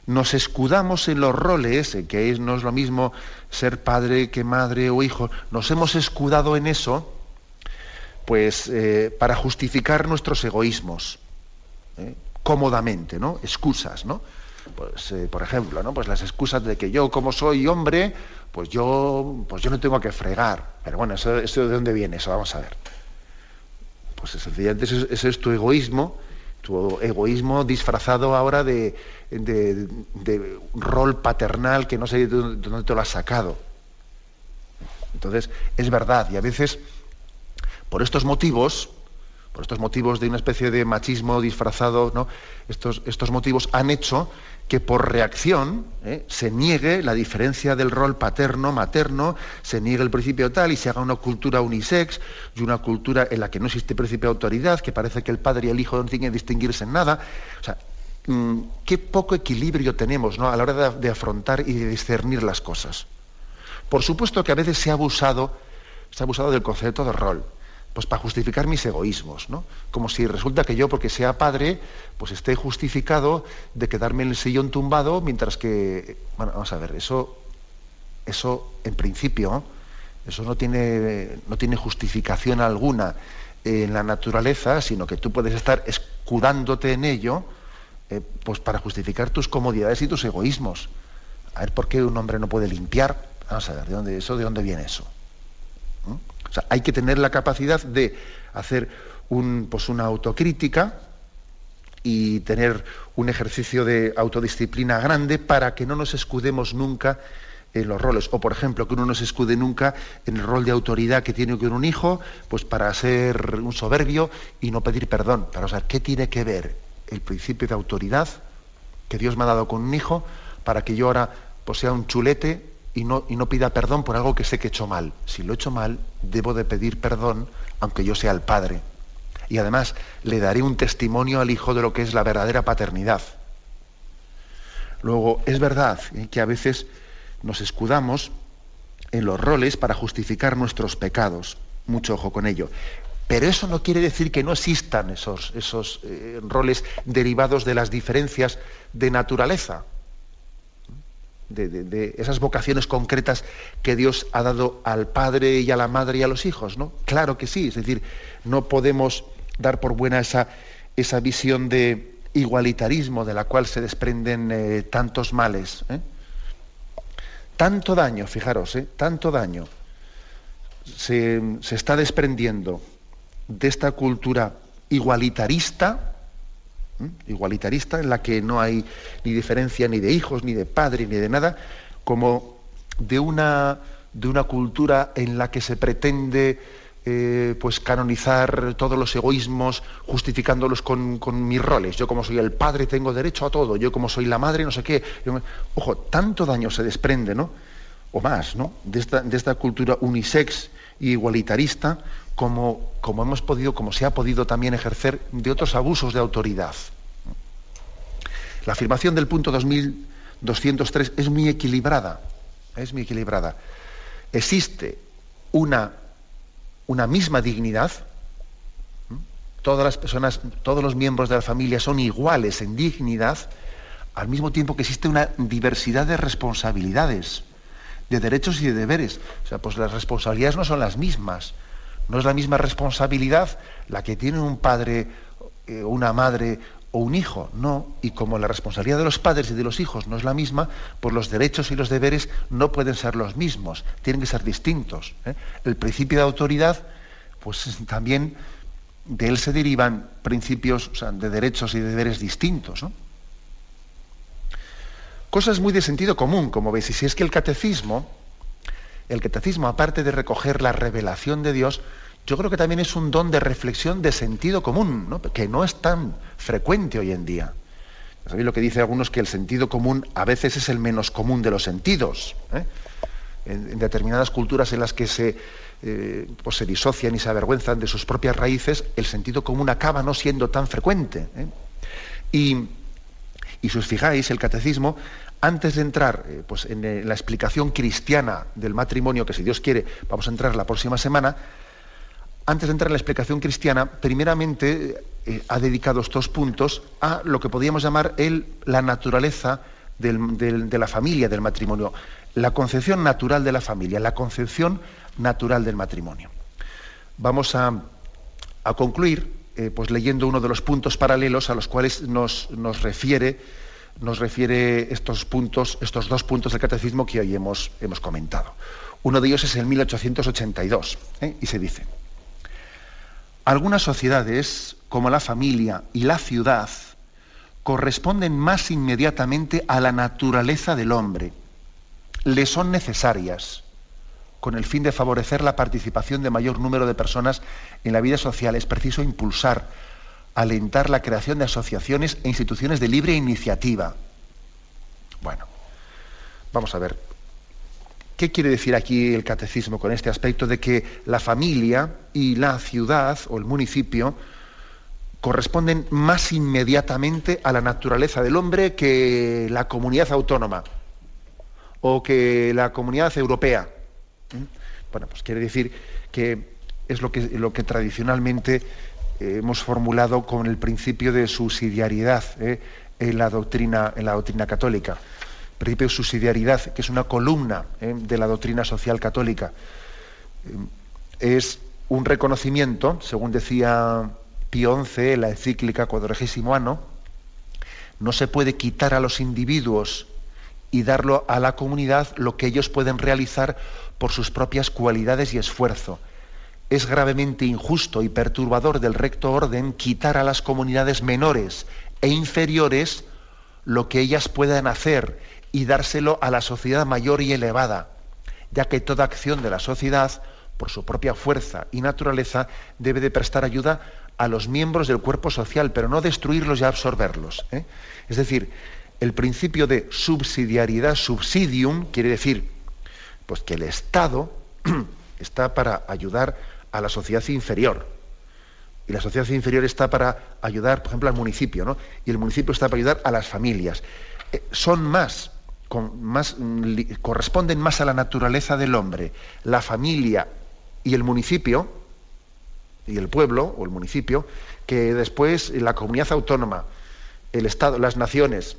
nos escudamos en los roles, que no es lo mismo ser padre que madre o hijo, nos hemos escudado en eso, pues eh, para justificar nuestros egoísmos, ¿eh? cómodamente, ¿no? Excusas, ¿no? pues, eh, por ejemplo, ¿no? pues las excusas de que yo como soy hombre, pues yo, pues yo no tengo que fregar. Pero bueno, ¿eso, de dónde viene eso? Vamos a ver. Pues sencillamente ese, es tu egoísmo, tu egoísmo disfrazado ahora de, de, rol paternal que no sé de dónde te lo has sacado. Entonces, es verdad, y a veces, por estos motivos, por estos motivos de una especie de machismo disfrazado, ¿no? estos, estos motivos han hecho que por reacción ¿eh? se niegue la diferencia del rol paterno-materno, se niegue el principio tal y se haga una cultura unisex y una cultura en la que no existe principio de autoridad, que parece que el padre y el hijo no tienen que distinguirse en nada. O sea, mm, qué poco equilibrio tenemos ¿no? a la hora de, afrontar y de discernir las cosas. Por supuesto que a veces se ha abusado, se ha abusado del concepto de rol pues para justificar mis egoísmos, ¿no? Como si resulta que yo, porque sea padre, pues esté justificado de quedarme en el sillón tumbado, mientras que, bueno, vamos a ver, eso, eso en principio, eso no tiene, no tiene justificación alguna en la naturaleza, sino que tú puedes estar escudándote en ello, eh, pues para justificar tus comodidades y tus egoísmos. A ver, ¿por qué un hombre no puede limpiar? Vamos a ver, ¿de dónde, eso, ¿de dónde viene eso? Hay que tener la capacidad de hacer pues una autocrítica y tener un ejercicio de autodisciplina grande para que no nos escudemos nunca en los roles. O, por ejemplo, que uno no se escude nunca en el rol de autoridad que tiene con un hijo, pues para ser un soberbio y no pedir perdón. O sea, ¿qué tiene que ver el principio de autoridad que Dios me ha dado con un hijo para que yo ahora pues, sea un chulete y no, pida perdón por algo que sé que he hecho mal? Si lo he hecho mal, debo de pedir perdón, aunque yo sea el padre. Y además le daré un testimonio al hijo de lo que es la verdadera paternidad. Luego, es verdad ¿eh? que a veces nos escudamos en los roles para justificar nuestros pecados. Mucho ojo con ello. Pero eso no quiere decir que no existan esos, esos eh, roles derivados de las diferencias de naturaleza, de, esas vocaciones concretas que Dios ha dado al padre y a la madre y a los hijos, ¿no? Claro que sí, es decir, no podemos dar por buena esa, esa visión de igualitarismo de la cual se desprenden eh, tantos males. ¿eh? Tanto daño, fijaros, ¿eh? tanto daño se, se, está desprendiendo de esta cultura igualitarista, igualitarista, en la que no hay ni diferencia ni de hijos, ni de padre, ni de nada, como de una, de una cultura en la que se pretende eh, pues canonizar todos los egoísmos, justificándolos con, mis roles. Yo como soy el padre tengo derecho a todo, yo como soy la madre no sé qué. ojo, tanto daño se desprende, ¿no? O más, ¿no? De esta, de esta cultura unisex y igualitarista, como, hemos podido, como se ha podido también ejercer de otros abusos de autoridad. La afirmación del punto 2203 es muy equilibrada, es muy equilibrada. Existe una una misma dignidad. Todas las personas, todos los miembros de la familia son iguales en dignidad, al mismo tiempo que existe una diversidad de responsabilidades, de derechos y de deberes. O sea, pues las responsabilidades no son las mismas. No es la misma responsabilidad la que tiene un padre, eh, una madre o un hijo, no. Y como la responsabilidad de los padres y de los hijos no es la misma, pues los derechos y los deberes no pueden ser los mismos, tienen que ser distintos. ¿eh? El principio de autoridad, pues también de él se derivan principios de derechos y deberes distintos. Cosas muy de sentido común, como veis, y si es que el catecismo, el catecismo, aparte de recoger la revelación de Dios, yo creo que también es un don de reflexión de sentido común, que no es tan frecuente hoy en día. ¿Sabéis lo que dice algunos? Que el sentido común a veces es el menos común de los sentidos. ¿eh? En, determinadas culturas en las que se, eh, pues se disocian y se avergüenzan de sus propias raíces, el sentido común acaba no siendo tan frecuente. ¿eh? Y, y, si os fijáis, el catecismo, antes de entrar pues en la explicación cristiana del matrimonio, que si Dios quiere vamos a entrar la próxima semana, antes de entrar en la explicación cristiana, primeramente eh, ha dedicado estos puntos a lo que podríamos llamar el, la naturaleza de la familia, del matrimonio, la concepción natural de la familia, la concepción natural del matrimonio. Vamos a, concluir eh, pues leyendo uno de los puntos paralelos a los cuales nos, refiere, nos refiere estos puntos, estos dos puntos del catecismo que hoy hemos, hemos comentado. Uno de ellos es el 1882 ¿eh? y se dice. Algunas sociedades, como la familia y la ciudad, corresponden más inmediatamente a la naturaleza del hombre. Le son necesarias con el fin de favorecer la participación de mayor número de personas en la vida social. Es preciso impulsar, alentar la creación de asociaciones e instituciones de libre iniciativa. Bueno, vamos a ver, ¿Qué quiere decir aquí el catecismo con este aspecto de que la familia y la ciudad o el municipio corresponden más inmediatamente a la naturaleza del hombre que la comunidad autónoma o que la comunidad europea? ¿Mm? Bueno, pues quiere decir que es lo que, lo que tradicionalmente eh, hemos formulado con el principio de subsidiariedad ¿eh? en, la doctrina, en la doctrina católica principio de subsidiariedad, que es una columna ¿eh? de la doctrina social católica, es un reconocimiento, según decía Pío XI en la encíclica Cuadragésimo Ano, no se puede quitar a los individuos y darlo a la comunidad lo que ellos pueden realizar por sus propias cualidades y esfuerzo. Es gravemente injusto y perturbador del recto orden quitar a las comunidades menores e inferiores lo que ellas puedan hacer y dárselo a la sociedad mayor y elevada, ya que toda acción de la sociedad, por su propia fuerza y naturaleza, debe de prestar ayuda a los miembros del cuerpo social, pero no destruirlos y absorberlos. ¿eh? Es decir, el principio de subsidiariedad, subsidium, quiere decir pues que el Estado está para ayudar a la sociedad inferior. Y la sociedad inferior está para ayudar, por ejemplo, al municipio, ¿no? Y el municipio está para ayudar a las familias. Eh, son más, más, mm, corresponden más a la naturaleza del hombre. La familia y el municipio, y el pueblo o el municipio, que después la comunidad autónoma, el Estado, las naciones.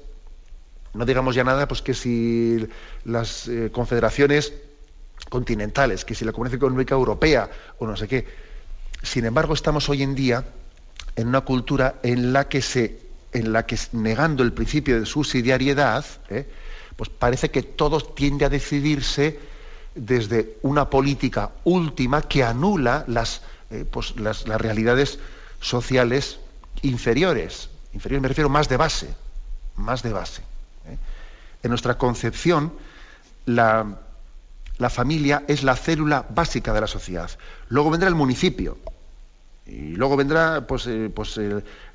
No digamos ya nada, pues que si las eh, confederaciones continentales, que si la Comunidad Económica Europea o no sé qué. Sin embargo, estamos hoy en día en una cultura en la que se, en la que negando el principio de subsidiariedad, ¿eh? pues parece que todo tiende a decidirse desde una política última que anula las, eh, pues las, realidades sociales inferiores. Inferiores me refiero más de base, más de base. ¿eh? En nuestra concepción, la, la familia es la célula básica de la sociedad. Luego vendrá el municipio. Y luego vendrá pues, eh, pues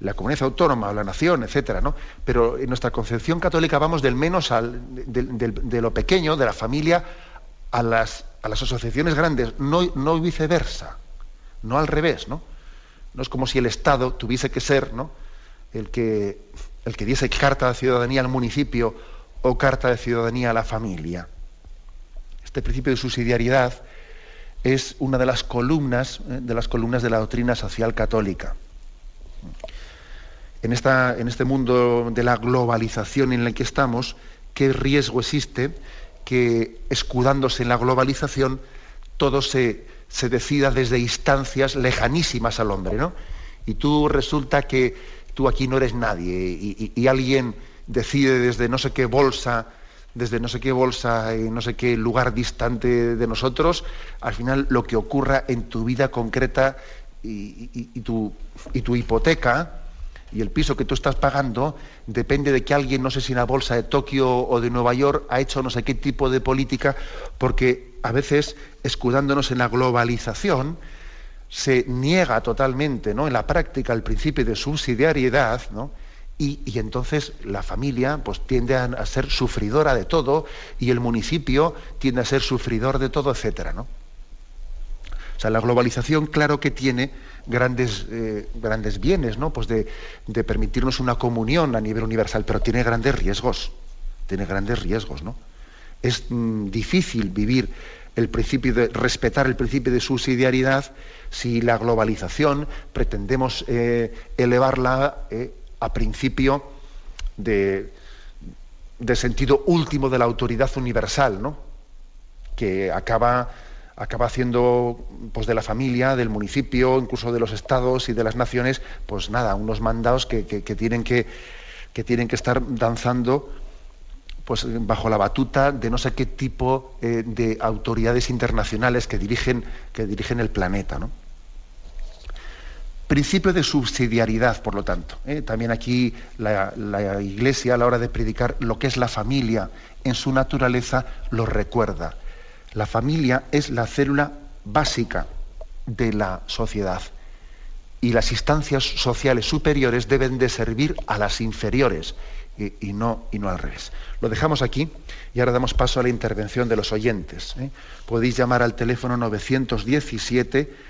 la comunidad autónoma la nación, etcétera, ¿no? Pero en nuestra concepción católica vamos del menos al, de, lo pequeño, de la familia, a las, a las asociaciones grandes, no, no, viceversa, no al revés, ¿no? No es como si el Estado tuviese que ser ¿no? el, que, el que diese carta de ciudadanía al municipio o carta de ciudadanía a la familia. Este principio de subsidiariedad es una de las columnas eh, de las columnas de la doctrina social católica. En, esta, en este mundo de la globalización en el que estamos, ¿qué riesgo existe que escudándose en la globalización todo se, decida desde instancias lejanísimas al hombre, ¿no? Y tú resulta que tú aquí no eres nadie y alguien decide desde no sé qué bolsa desde no sé qué bolsa y no sé qué lugar distante de nosotros, al final lo que ocurra en tu vida concreta y, tu, tu hipoteca y el piso que tú estás pagando depende de que alguien, no sé si en la bolsa de Tokio o de Nueva York, ha hecho no sé qué tipo de política, porque a veces, escudándonos en la globalización, se niega totalmente ¿no? en la práctica el principio de subsidiariedad, ¿no? Y, entonces la familia pues, tiende a, ser sufridora de todo y el municipio tiende a ser sufridor de todo, etcétera, ¿no? O sea, la globalización, claro que tiene grandes, eh, grandes bienes, ¿no? Pues de, permitirnos una comunión a nivel universal, pero tiene grandes riesgos. Tiene grandes riesgos, ¿no? Es mm, difícil vivir el principio de respetar el principio de subsidiariedad si la globalización pretendemos eh, elevarla eh, a principio de, sentido último de la autoridad universal, ¿no? que acaba, acaba haciendo pues, de la familia, del municipio, incluso de los estados y de las naciones, pues nada, unos mandados que, tienen, que, que tienen que estar danzando pues bajo la batuta de no sé qué tipo eh, de autoridades internacionales que dirigen, que dirigen el planeta. ¿no? Principio de subsidiariedad, por lo tanto. ¿eh? También aquí la, Iglesia, a la hora de predicar lo que es la familia en su naturaleza, lo recuerda. La familia es la célula básica de la sociedad y las instancias sociales superiores deben de servir a las inferiores y, no, y no al revés. Lo dejamos aquí y ahora damos paso a la intervención de los oyentes. ¿eh? Podéis llamar al teléfono 917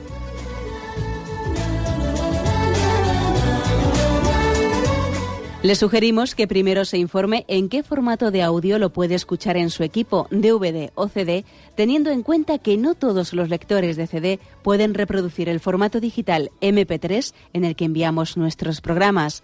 Le sugerimos que primero se informe en qué formato de audio lo puede escuchar en su equipo, DVD o CD, teniendo en cuenta que no todos los lectores de CD pueden reproducir el formato digital MP3 en el que enviamos nuestros programas.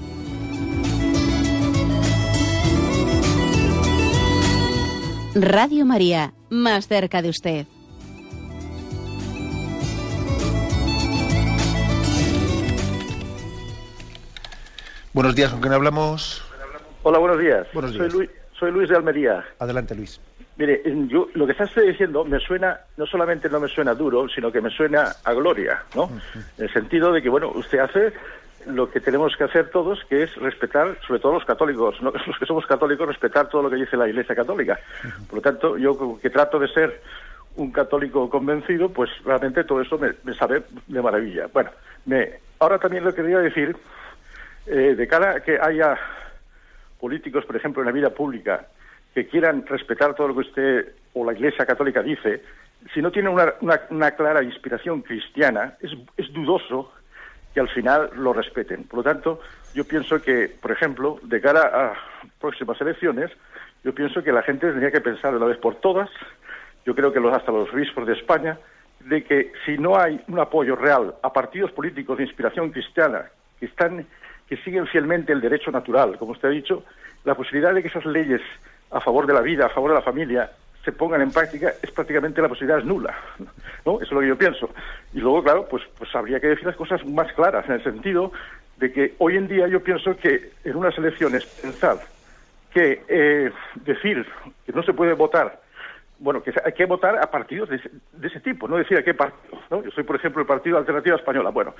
Radio María, más cerca de usted. Buenos días, ¿con quién hablamos? Hola, buenos días. Buenos días. Soy, Luis, soy Luis de Almería. Adelante, Luis. Mire, yo, lo que estás diciendo me suena, no solamente no me suena duro, sino que me suena a gloria, ¿no? En el sentido de que, bueno, usted hace lo que tenemos que hacer todos, que es respetar, sobre todo los católicos, ¿no? los que somos católicos, respetar todo lo que dice la Iglesia Católica. Por lo tanto, yo que trato de ser un católico convencido, pues realmente todo eso me, me sabe de maravilla. Bueno, me, ahora también lo quería decir eh, de cara a que haya políticos, por ejemplo, en la vida pública, que quieran respetar todo lo que usted o la Iglesia Católica dice, si no tienen una, una, clara inspiración cristiana, es, es, dudoso que al final lo respeten. Por lo tanto, yo pienso que, por ejemplo, de cara a próximas elecciones, yo pienso que la gente tendría que pensar de una vez por todas, yo creo que los, hasta los obispos de España, de que si no hay un apoyo real a partidos políticos de inspiración cristiana que están que siguen fielmente el derecho natural, como usted ha dicho, la posibilidad de que esas leyes a favor de la vida, a favor de la familia, se pongan en práctica, es prácticamente la posibilidad es nula. ¿no? Eso es lo que yo pienso. Y luego, claro, pues, pues habría que decir las cosas más claras, en el sentido de que hoy en día yo pienso que en unas elecciones pensar que eh, decir que no se puede votar bueno, que hay que votar a partidos de ese, tipo, no decir a qué partido. ¿no? Yo soy, por ejemplo, el Partido Alternativa Española. Bueno,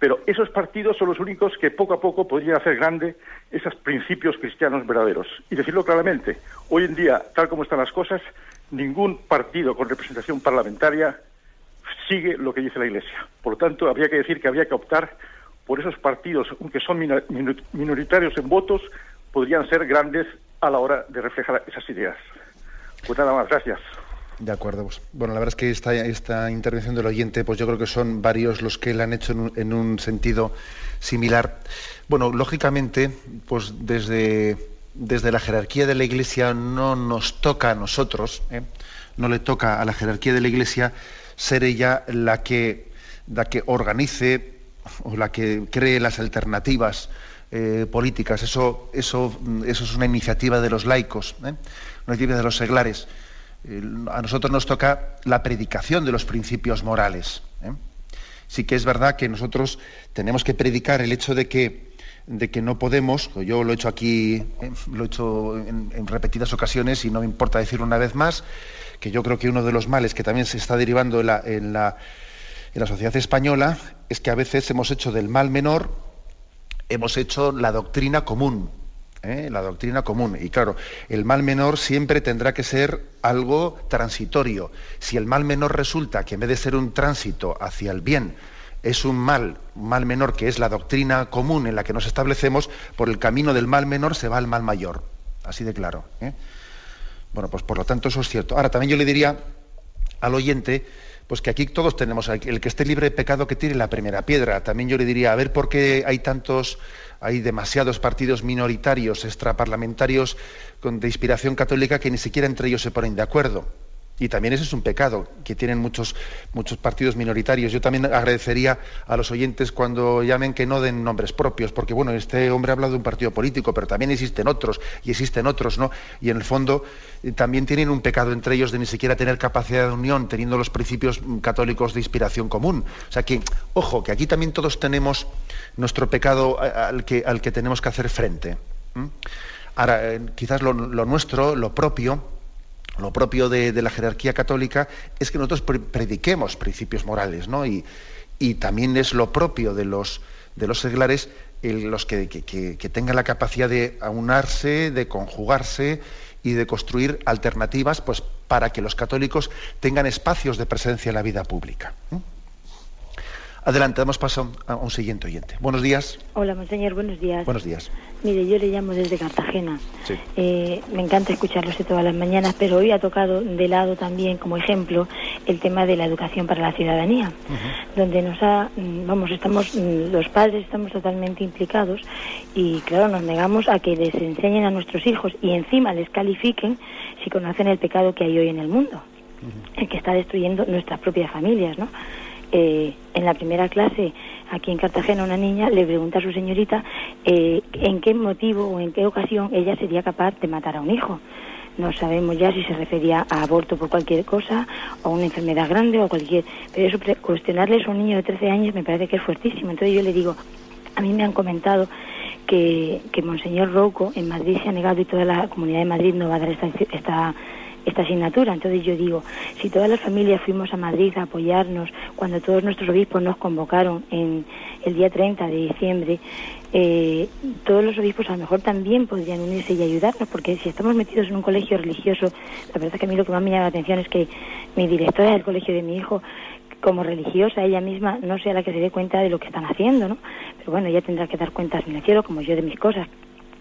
pero esos partidos son los únicos que poco a poco podrían hacer grande esos principios cristianos verdaderos. Y decirlo claramente, hoy en día, tal como están las cosas, ningún partido con representación parlamentaria sigue lo que dice la Iglesia. Por lo tanto, habría que decir que habría que optar por esos partidos, aunque son minoritarios en votos, podrían ser grandes a la hora de reflejar esas ideas. Pues nada más, gracias. De acuerdo. Pues, bueno, la verdad es que esta, intervención del oyente, pues yo creo que son varios los que la han hecho en un, sentido similar. Bueno, lógicamente, pues desde, desde la jerarquía de la Iglesia no nos toca a nosotros, ¿eh? no le toca a la jerarquía de la Iglesia ser ella la que, la que organice o la que cree las alternativas eh, políticas. Eso, eso, eso es una iniciativa de los laicos. ¿eh? Una de los seglares. a nosotros nos toca la predicación de los principios morales. ¿eh? Sí que es verdad que nosotros tenemos que predicar el hecho de que, no podemos, yo lo he hecho aquí, ¿eh? lo he hecho en, repetidas ocasiones y no me importa decir una vez más, que yo creo que uno de los males que también se está derivando en la sociedad española es que a veces hemos hecho del mal menor, hemos hecho la doctrina común. ¿Eh? la doctrina común. Y claro, el mal menor siempre tendrá que ser algo transitorio. Si el mal menor resulta que en vez de ser un tránsito hacia el bien, es un mal, mal menor que es la doctrina común en la que nos establecemos, por el camino del mal menor se va al mal mayor. Así de claro. ¿eh? Bueno, pues por lo tanto eso es cierto. Ahora también yo le diría al oyente, pues que aquí todos tenemos, el que esté libre de pecado que tire la primera piedra. También yo le diría, a ver por qué hay tantos hay demasiados partidos minoritarios, extraparlamentarios de inspiración católica que ni siquiera entre ellos se ponen de acuerdo. Y también ese es un pecado, que tienen muchos, muchos partidos minoritarios. Yo también agradecería a los oyentes cuando llamen que no den nombres propios, porque bueno, este hombre ha hablado de un partido político, pero también existen otros, y existen otros, ¿no? Y en el fondo eh, también tienen un pecado entre ellos de ni siquiera tener capacidad de unión, teniendo los principios mm, católicos de inspiración común. O sea que, ojo, que aquí también todos tenemos nuestro pecado al que, al que tenemos que hacer frente. Ahora, eh, quizás lo nuestro, lo propio, lo propio de, la jerarquía católica es que nosotros prediquemos principios morales, ¿no? Y, también es lo propio de los, de los seglares los que, tengan la capacidad de aunarse, de conjugarse y de construir alternativas pues, para que los católicos tengan espacios de presencia en la vida pública. Adelante, damos paso a un siguiente oyente. Buenos días. Hola, monseñor, buenos días. Buenos días. Mire, yo le llamo desde Cartagena. Sí. Eh, me encanta escucharlo todas las mañanas, pero hoy ha tocado de lado también, como ejemplo, el tema de la educación para la ciudadanía, donde nos ha, mm, vamos, estamos, mm, los padres estamos totalmente implicados y, claro, nos negamos a que les enseñen a nuestros hijos y encima les califiquen si conocen el pecado que hay hoy en el mundo, el que está destruyendo nuestras propias familias, ¿no? Eh, en la primera clase, aquí en Cartagena, una niña le pregunta a su señorita eh, en qué motivo o en qué ocasión ella sería capaz de matar a un hijo. No sabemos ya si se refería a aborto por cualquier cosa o una enfermedad grande o cualquier... Pero eso, cuestionarle a un niño de 13 años me parece que es fuertísimo. Entonces yo le digo, a mí me han comentado que, que Monseñor Rouco en Madrid se ha negado y toda la comunidad de Madrid no va a dar esta, esta esta asignatura. Entonces yo digo, si todas las familias fuimos a Madrid a apoyarnos cuando todos nuestros obispos nos convocaron en el día 30 de diciembre, eh, todos los obispos a lo mejor también podrían unirse y ayudarnos, porque si estamos metidos en un colegio religioso, la verdad es que a mí lo que más me llama la atención es que mi directora del colegio de mi hijo como religiosa ella misma no sea la que se dé cuenta de lo que están haciendo, ¿no? Pero bueno, ella tendrá que dar cuentas en el cielo, como yo de mis cosas,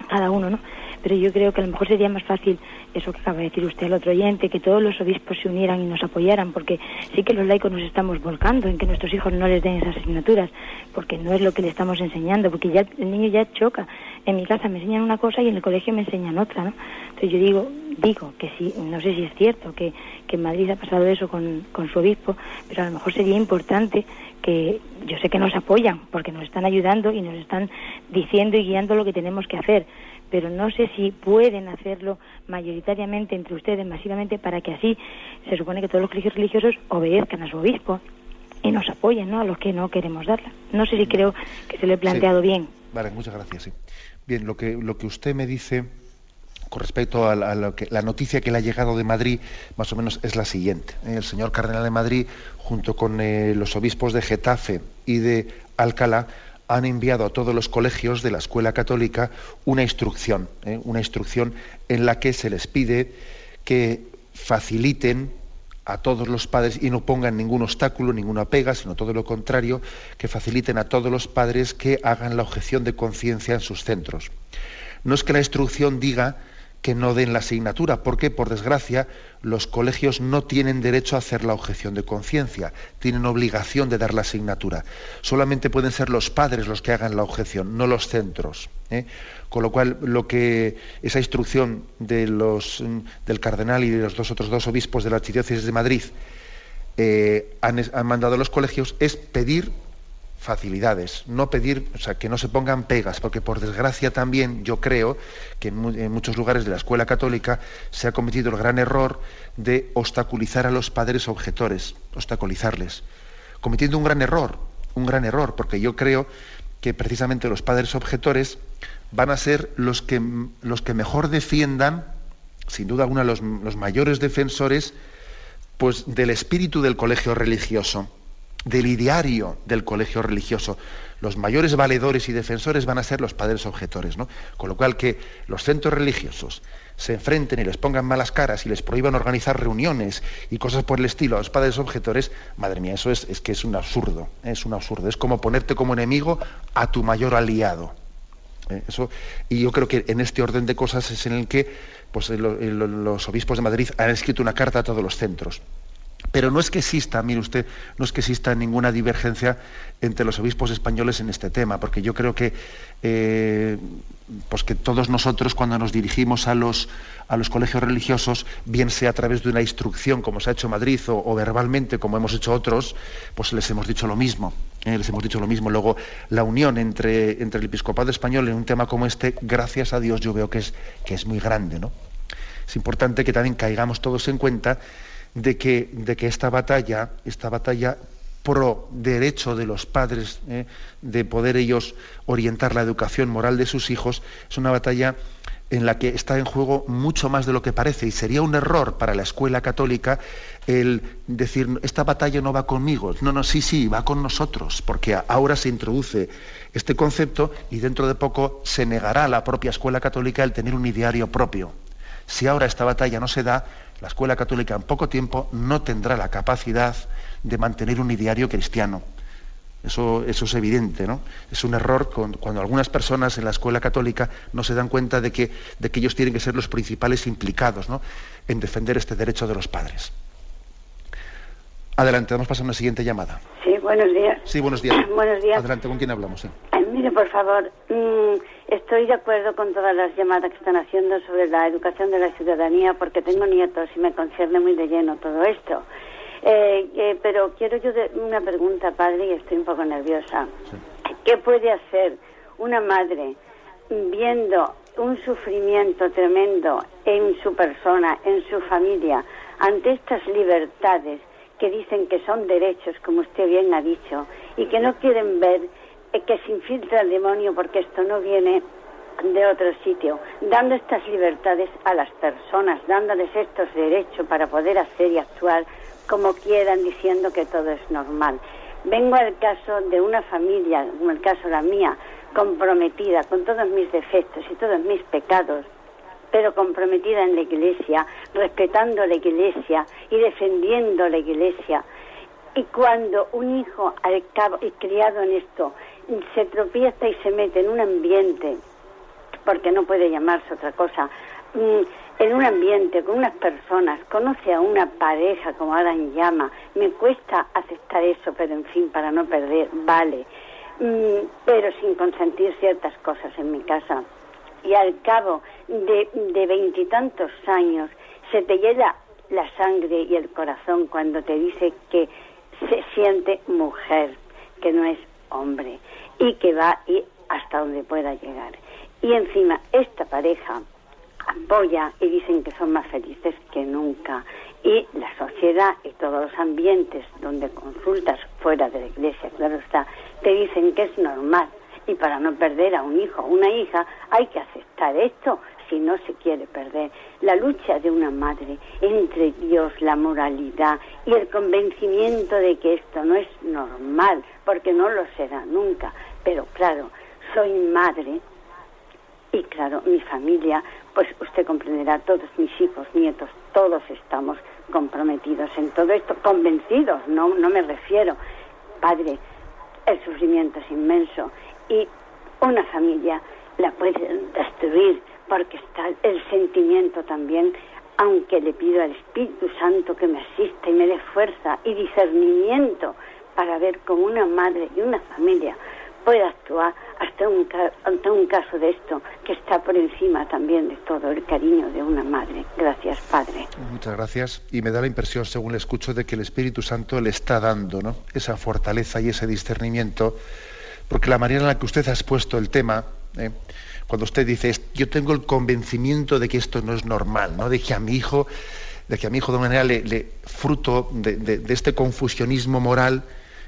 cada uno, ¿no? Pero yo creo que a lo mejor sería más fácil eso que acaba de decir usted al otro oyente, que todos los obispos se unieran y nos apoyaran, porque sí que los laicos nos estamos volcando en que nuestros hijos no les den esas asignaturas, porque no es lo que le estamos enseñando, porque ya el niño ya choca. En mi casa me enseñan una cosa y en el colegio me enseñan otra, ¿no? Entonces yo digo, digo que sí, no sé si es cierto que, que en Madrid ha pasado eso con, con su obispo, pero a lo mejor sería importante que yo sé que nos apoyan, porque nos están ayudando y nos están diciendo y guiando lo que tenemos que hacer, pero no sé si pueden hacerlo mayoritariamente entre ustedes, masivamente, para que así se supone que todos los colegios religiosos obedezcan a su obispo y nos apoyen ¿no? a los que no queremos darla. No sé si creo que se lo he planteado bien. Vale, muchas gracias. Sí. Bien, lo que, lo que usted me dice con respecto a, la, que, la noticia que le ha llegado de Madrid, más o menos es la siguiente. El señor Cardenal de Madrid, junto con eh, los obispos de Getafe y de Alcalá, han enviado a todos los colegios de la escuela católica una instrucción, ¿eh? una instrucción en la que se les pide que faciliten a todos los padres y no pongan ningún obstáculo, ninguna pega, sino todo lo contrario, que faciliten a todos los padres que hagan la objeción de conciencia en sus centros. No es que la instrucción diga que no den la asignatura, porque, por desgracia, los colegios no tienen derecho a hacer la objeción de conciencia, tienen obligación de dar la asignatura. Solamente pueden ser los padres los que hagan la objeción, no los centros. ¿eh? Con lo cual, lo que esa instrucción mm, del cardenal y de los dos otros dos obispos de la Archidiócesis de Madrid eh, han mandado a los colegios es pedir facilidades, no pedir, o sea, que no se pongan pegas, porque por desgracia también yo creo que en, muchos lugares de la escuela católica se ha cometido el gran error de obstaculizar a los padres objetores, obstaculizarles, cometiendo un gran error, un gran error, porque yo creo que precisamente los padres objetores van a ser los que, los que mejor defiendan, sin duda alguna, los, los mayores defensores, pues del espíritu del colegio religioso del ideario del colegio religioso. Los mayores valedores y defensores van a ser los padres objetores, ¿no? Con lo cual que los centros religiosos se enfrenten y les pongan malas caras y les prohíban organizar reuniones y cosas por el estilo a los padres objetores, madre mía, eso es, es que es un absurdo, ¿eh? es un absurdo. Es como ponerte como enemigo a tu mayor aliado. ¿eh? Eso, y yo creo que en este orden de cosas es en el que pues, los obispos de Madrid han escrito una carta a todos los centros pero no es que exista, mire usted, no es que exista ninguna divergencia entre los obispos españoles en este tema, porque yo creo que, eh, pues que todos nosotros cuando nos dirigimos a los, a los colegios religiosos, bien sea a través de una instrucción como se ha hecho en Madrid o, verbalmente como hemos hecho otros, pues les hemos dicho lo mismo. Eh, les hemos dicho lo mismo. Luego, la unión entre, entre el episcopado español en un tema como este, gracias a Dios, yo veo que es, que es muy grande. ¿no? Es importante que también caigamos todos en cuenta de que, de que esta batalla, esta batalla pro derecho de los padres ¿eh? de poder ellos orientar la educación moral de sus hijos, es una batalla en la que está en juego mucho más de lo que parece y sería un error para la escuela católica el decir esta batalla no va conmigo, no, no, sí, sí, va con nosotros, porque ahora se introduce este concepto y dentro de poco se negará a la propia escuela católica el tener un ideario propio. Si ahora esta batalla no se da, la escuela católica en poco tiempo no tendrá la capacidad de mantener un ideario cristiano. Eso, eso es evidente, ¿no? Es un error cuando algunas personas en la escuela católica no se dan cuenta de que, de que ellos tienen que ser los principales implicados ¿no? en defender este derecho de los padres. Adelante, vamos a pasar a una siguiente llamada. Sí, buenos días. Sí, buenos días. buenos días. Adelante, ¿con quién hablamos? mire, por favor, mm, estoy de acuerdo con todas las llamadas que están haciendo sobre la educación de la ciudadanía porque tengo nietos y me concierne muy de lleno todo esto. Eh, eh, pero quiero yo una pregunta, padre, y estoy un poco nerviosa. ¿Qué puede hacer una madre viendo un sufrimiento tremendo en su persona, en su familia, ante estas libertades que dicen que son derechos, como usted bien ha dicho, y que no quieren ver eh, que se infiltra el demonio porque esto no viene de otro sitio, dando estas libertades a las personas, dándoles estos derechos para poder hacer y actuar como quieran, diciendo que todo es normal. Vengo al caso de una familia, como el caso la mía, comprometida con todos mis defectos y todos mis pecados, pero comprometida en la iglesia, respetando la iglesia y defendiendo la iglesia. Y cuando un hijo al cabo, y criado en esto se tropieza y se mete en un ambiente, porque no puede llamarse otra cosa, mm, en un ambiente, con unas personas, conoce a una pareja, como Adam llama, me cuesta aceptar eso, pero en fin, para no perder, vale, mm, pero sin consentir ciertas cosas en mi casa. Y al cabo de veintitantos años, se te llena la sangre y el corazón cuando te dice que se siente mujer, que no es hombre, y que va y hasta donde pueda llegar. Y encima, esta pareja apoya y dicen que son más felices que nunca. Y la sociedad y todos los ambientes donde consultas fuera de la iglesia, claro está, te dicen que es normal. Y para no perder a un hijo o una hija hay que aceptar esto si no se quiere perder. La lucha de una madre entre Dios, la moralidad y el convencimiento de que esto no es normal, porque no lo será nunca. Pero claro, soy madre y claro, mi familia pues usted comprenderá, todos mis hijos, nietos, todos estamos comprometidos en todo esto, convencidos, no, no me refiero. Padre, el sufrimiento es inmenso y una familia la puede destruir porque está el sentimiento también, aunque le pido al Espíritu Santo que me asista y me dé fuerza y discernimiento para ver cómo una madre y una familia puede actuar hasta un, ante un caso de esto que está por encima también de todo el cariño de una madre. Gracias, Padre. Muchas gracias. Y me da la impresión, según le escucho, de que el Espíritu Santo le está dando ¿no? esa fortaleza y ese discernimiento, porque la manera en la que usted ha expuesto el tema, ¿eh? cuando usted dice, yo tengo el convencimiento de que esto no es normal, ¿no? de que a mi hijo, de que a mi hijo de una manera le, fruto de este confusionismo moral,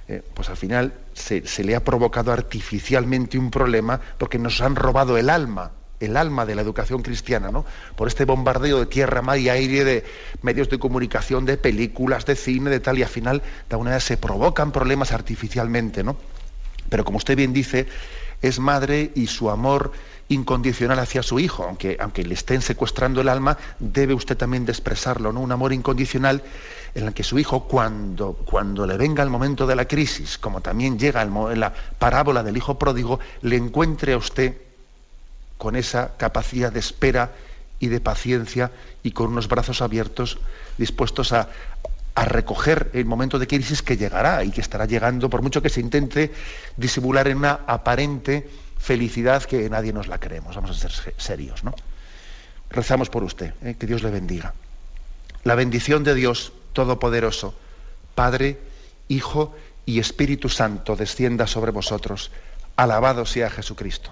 eh, pues al final se, le ha provocado artificialmente un problema porque nos han robado el alma, el alma de la educación cristiana, ¿no? Por este bombardeo de tierra, mar y aire, de medios de comunicación, de películas, de cine, de tal, y al final de alguna manera se provocan problemas artificialmente, ¿no? Pero como usted bien dice, es madre y su amor incondicional hacia su hijo, aunque, aunque le estén secuestrando el alma, debe usted también de expresarlo, ¿no? Un amor incondicional en el que su hijo, cuando, cuando le venga el momento de la crisis, como también llega en la parábola del hijo pródigo, le encuentre a usted con esa capacidad de espera y de paciencia y con unos brazos abiertos dispuestos a, a recoger el momento de crisis que llegará y que estará llegando, por mucho que se intente disimular en una aparente felicidad que nadie nos la queremos. Vamos a ser serios, ¿no? Rezamos por usted, ¿eh? que Dios le bendiga. La bendición de Dios Todopoderoso, Padre, Hijo y Espíritu Santo, descienda sobre vosotros. Alabado sea Jesucristo.